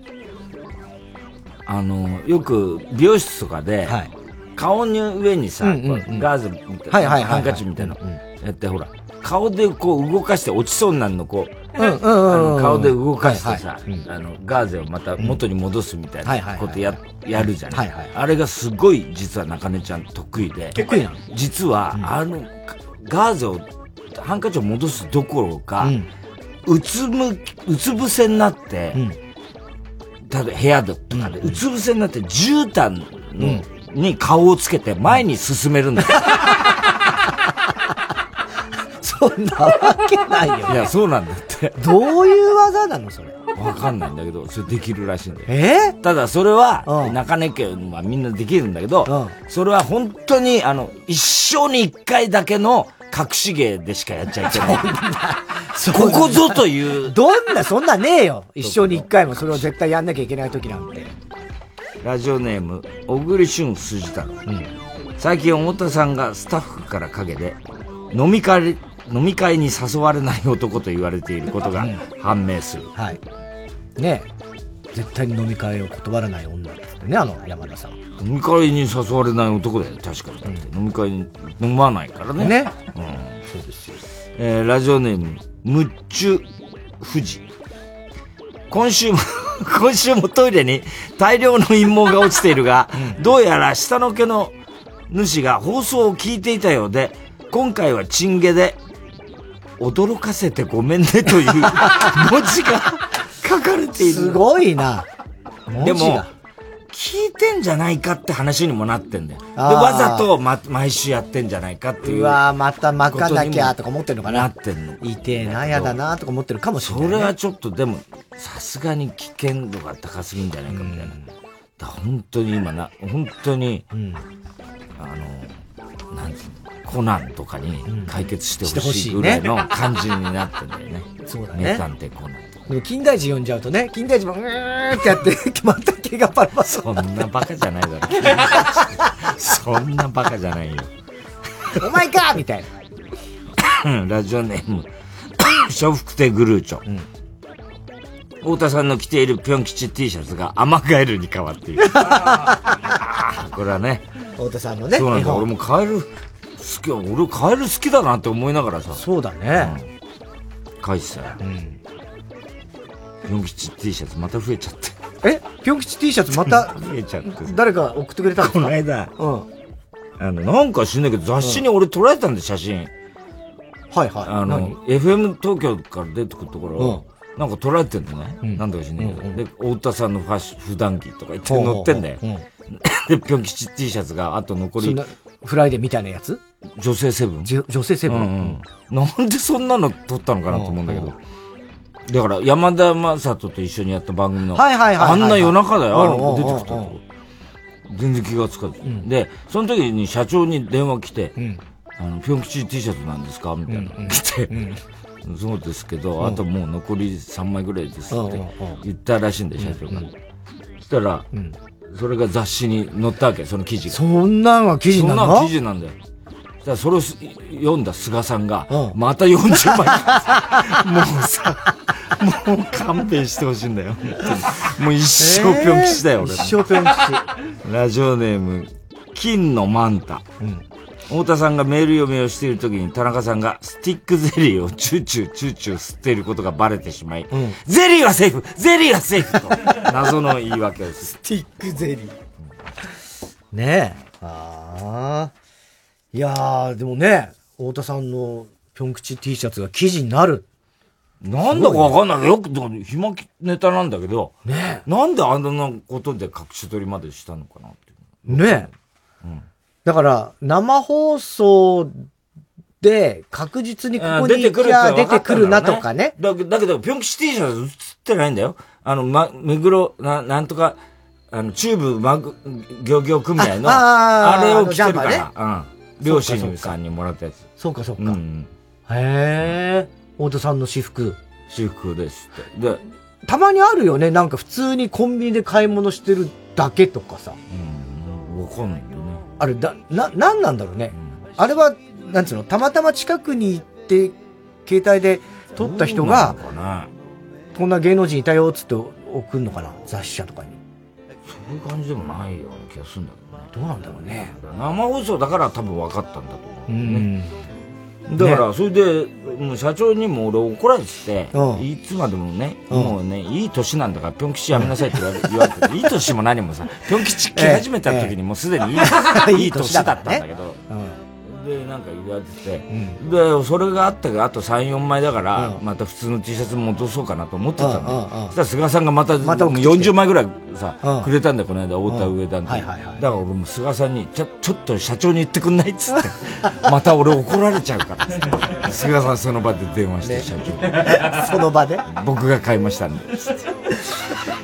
あの、よく美容室とかで、顔の上にさ、うんうんうん。ガーゼみたいな、はいはいはいはい。ハンカチみたいなのやって、ほら、顔でこう動かして落ちそうになるの、こう、うんうんうんうん。あの顔で動かしてさ、はいはい。あの、ガーゼをまた元に戻すみたいはいはいはいなことや、やるじゃない,、はいはいあれがすごい実は中根ちゃん得意で。得意なの？実は、あの、ガーゼを、ハンカチを戻すどころか、うつむ、うつ伏せになって、例えば部屋でとかで、うつ伏せになって絨毯の、に顔をつけて前に進めるんだよ。そんなわけないよ、いや、そうなんだって。どういう技なの、それ。わかんないんだけど、それできるらしいんだよ。え？ただそれは、中根家はみんなできるんだけど、それは本当に、あの、一生に一回だけの隠し芸でしかやっちゃいけない。ここぞという。どんな、そんなねえよ。一生に一回もそれを絶対やんなきゃいけない時なんて。ラジオネーム、小栗旬筋太郎。最近、太田さんがスタッフから陰で、飲み会、飲み会に誘われない男と言われていることが判明する。はい。ね絶対に飲み会を断らない女ですね、あの山田さん。飲み会に誘われない男だよ、確かに。だって飲み会に飲まないからね。ね。うん。そうですよ。えー、ラジオネーム、むっちゅ富士。今週も 今週もトイレに大量の陰謀が落ちているが、どうやら下の毛の主が放送を聞いていたようで、今回はチンゲで、驚かせてごめんねという文字が書かれている。すごいな。でも、聞いてんじゃないかって話にもなってんだよ。で、わざと、ま、毎週やってんじゃないかっていう。うわーまた巻かなきゃとか思ってるのかななってんの。痛えな、やだな、とか思ってるかもしれない、ね。それはちょっとでも、さすがに危険度が高すぎんじゃないかみたいな。だ本当に今な、本当に、あの、なんていうのコナンとかに解決してほしいぐらいの感じになってんだよね。そうだね名探偵コナン。でも金田一呼んじゃうとね、金田一もうーってやって、また毛がパラパラ。そんなバカじゃないだろ。そんなバカじゃないよ。お前かみたいな。ラジオネーム、笑福亭グルーチョ。太田さんの着ているぴょん吉 T シャツがアマガエルに変わっている。これはね。太田さんのね。そうなんだ。俺もカエル好き、俺カエル好きだなって思いながらさ。そうだね。書いてたよ。ぴょん吉 T シャツまた増えちゃって。え？ぴょん吉 T シャツまた、増えちゃって。誰か送ってくれたんですか？この間。うん。あの、なんか知んないけど、雑誌に俺撮られたんで、写真。はいはい。あの、FM 東京から出てくるところ、なんか撮られてんのね。なんだか知んないけど。で、太田さんのファッシ普段着とか言って載ってんだよ。で、ぴょん吉 T シャツが、あと残り。フライデーみたいなやつ？女性セブン？女性セブン、なんでそんなの撮ったのかなと思うんだけど。だから、山田正人と一緒にやった番組の、はいはいはいあんな夜中だよ、あの出てきたと。全然気がつかず、で、その時に社長に電話来て、あの、ぴょん吉 T シャツなんですか？みたいな。来て、そうですけど、あともう残り3枚ぐらいですって言ったらしいんだよ、社長が。そしたら、それが雑誌に載ったわけ、その記事が。そんなんは記事なの？そんな記事なんだよ。それをす読んだ菅さんが、また40枚。もうさ、もう勘弁してほしいんだよ。もう一生ぴょん吉だよ、俺。一生ぴょん吉。ラジオネーム、金のマンタ。太田さんがメール読みをしている時に田中さんがスティックゼリーをチューチューチューチュー吸っていることがバレてしまい、ゼリーはセーフゼリーはセーフと謎の言い訳をする。スティックゼリー。ねえ。ああ。いやー、でもね、太田さんのぴょん吉 T シャツが記事になる。なんだかわかんないけど、よく、暇ネタなんだけど、ねなんであんなことで隠し撮りまでしたのかなって。ねえ。だから、生放送で確実にここに行きゃ出てくるなとかね。だけど、だけど、ぴょん吉 T シャツ映ってないんだよ。あの、ま、目黒、な、なんとか、あの、チューブマグ、漁業組合の、ああーあれを着てるから、うん。両親さんにもらったやつ。そうかそうか。うん。へえ。太田さんの私服。私服ですって。で、たまにあるよね。なんか普通にコンビニで買い物してるだけとかさ。わかんないんだよね。あれ、だ、な、なんなんだろうね。あれは、なんつうの、たまたま近くに行って、携帯で撮った人が、どうなのかなこんな芸能人いたよっつって送るのかな？雑誌社とかに。そういう感じでもないような気がするんだけどね。どうなんだろうね。生放送だから多分分かったんだと思う。うん。だから、それで、もう社長にも俺怒られててう、いつまでもね、うん。もうね、いい年なんだから、ぴょん吉やめなさいって言われ 言われてて、いい年も何もさ、ぴょん吉来始めた時にもうすでにいい いい年だったんだけど、で、なんか言われてて、で、それがあったけど、あと3、4枚だから、また普通の T シャツ戻そうかなと思ってたんだよ。そしたら菅さんがまた、またもう送ってきて。40枚ぐらいさうん、くれたんだよ、この間、太田上田の。時。はいはいはい。だから俺も菅さんに、ちょ、ちょっと社長に言ってくんないっつって、また俺怒られちゃうから。菅さんその場で電話して、社長。その場で？僕が買いましたんで。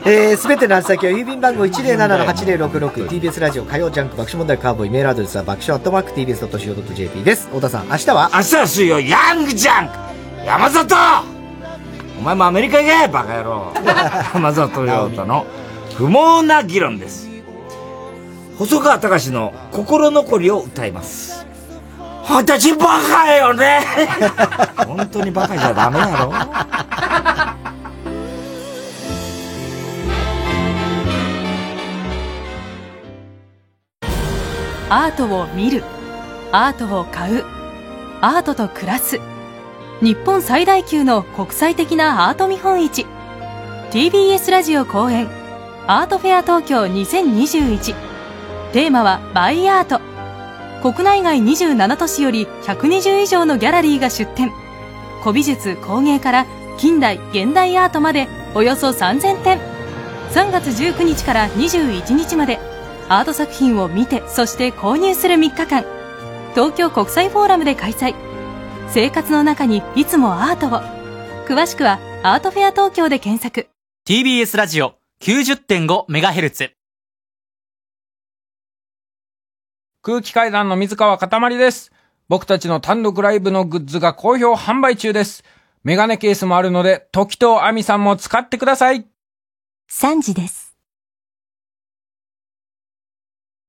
えー、すべての宛先は郵便番号 107-8066TBS ラジオ火曜ジャンク爆笑問題カーボーイメールアドレスは爆笑アットマーク TBS.CO.JP です。太田さん、明日は？明日は水曜、ヤングジャンク。山里。お前もアメリカ行けバカ野郎。山里亮太の不毛な議論です。細川隆の心残りを歌います。私バカよね。本当にバカじゃダメだろ。アートを見るアートを買う。アートと暮らす。日本最大級の国際的なアート見本市。TBS ラジオ公演。アートフェア東京2021テーマはバイアート。国内外27都市より120以上のギャラリーが出展。古美術工芸から近代現代アートまでおよそ3000点。3月19日から21日まで。アート作品を見てそして購入する3日間。東京国際フォーラムで開催生活の中にいつもアートを詳しくはアートフェア東京で検索 TBS ラジオ 90.5MHz 空気階段の水川かたまりです。僕たちの単独ライブのグッズが好評販売中です。メガネケースもあるので、時とアミさんも使ってください。3時です。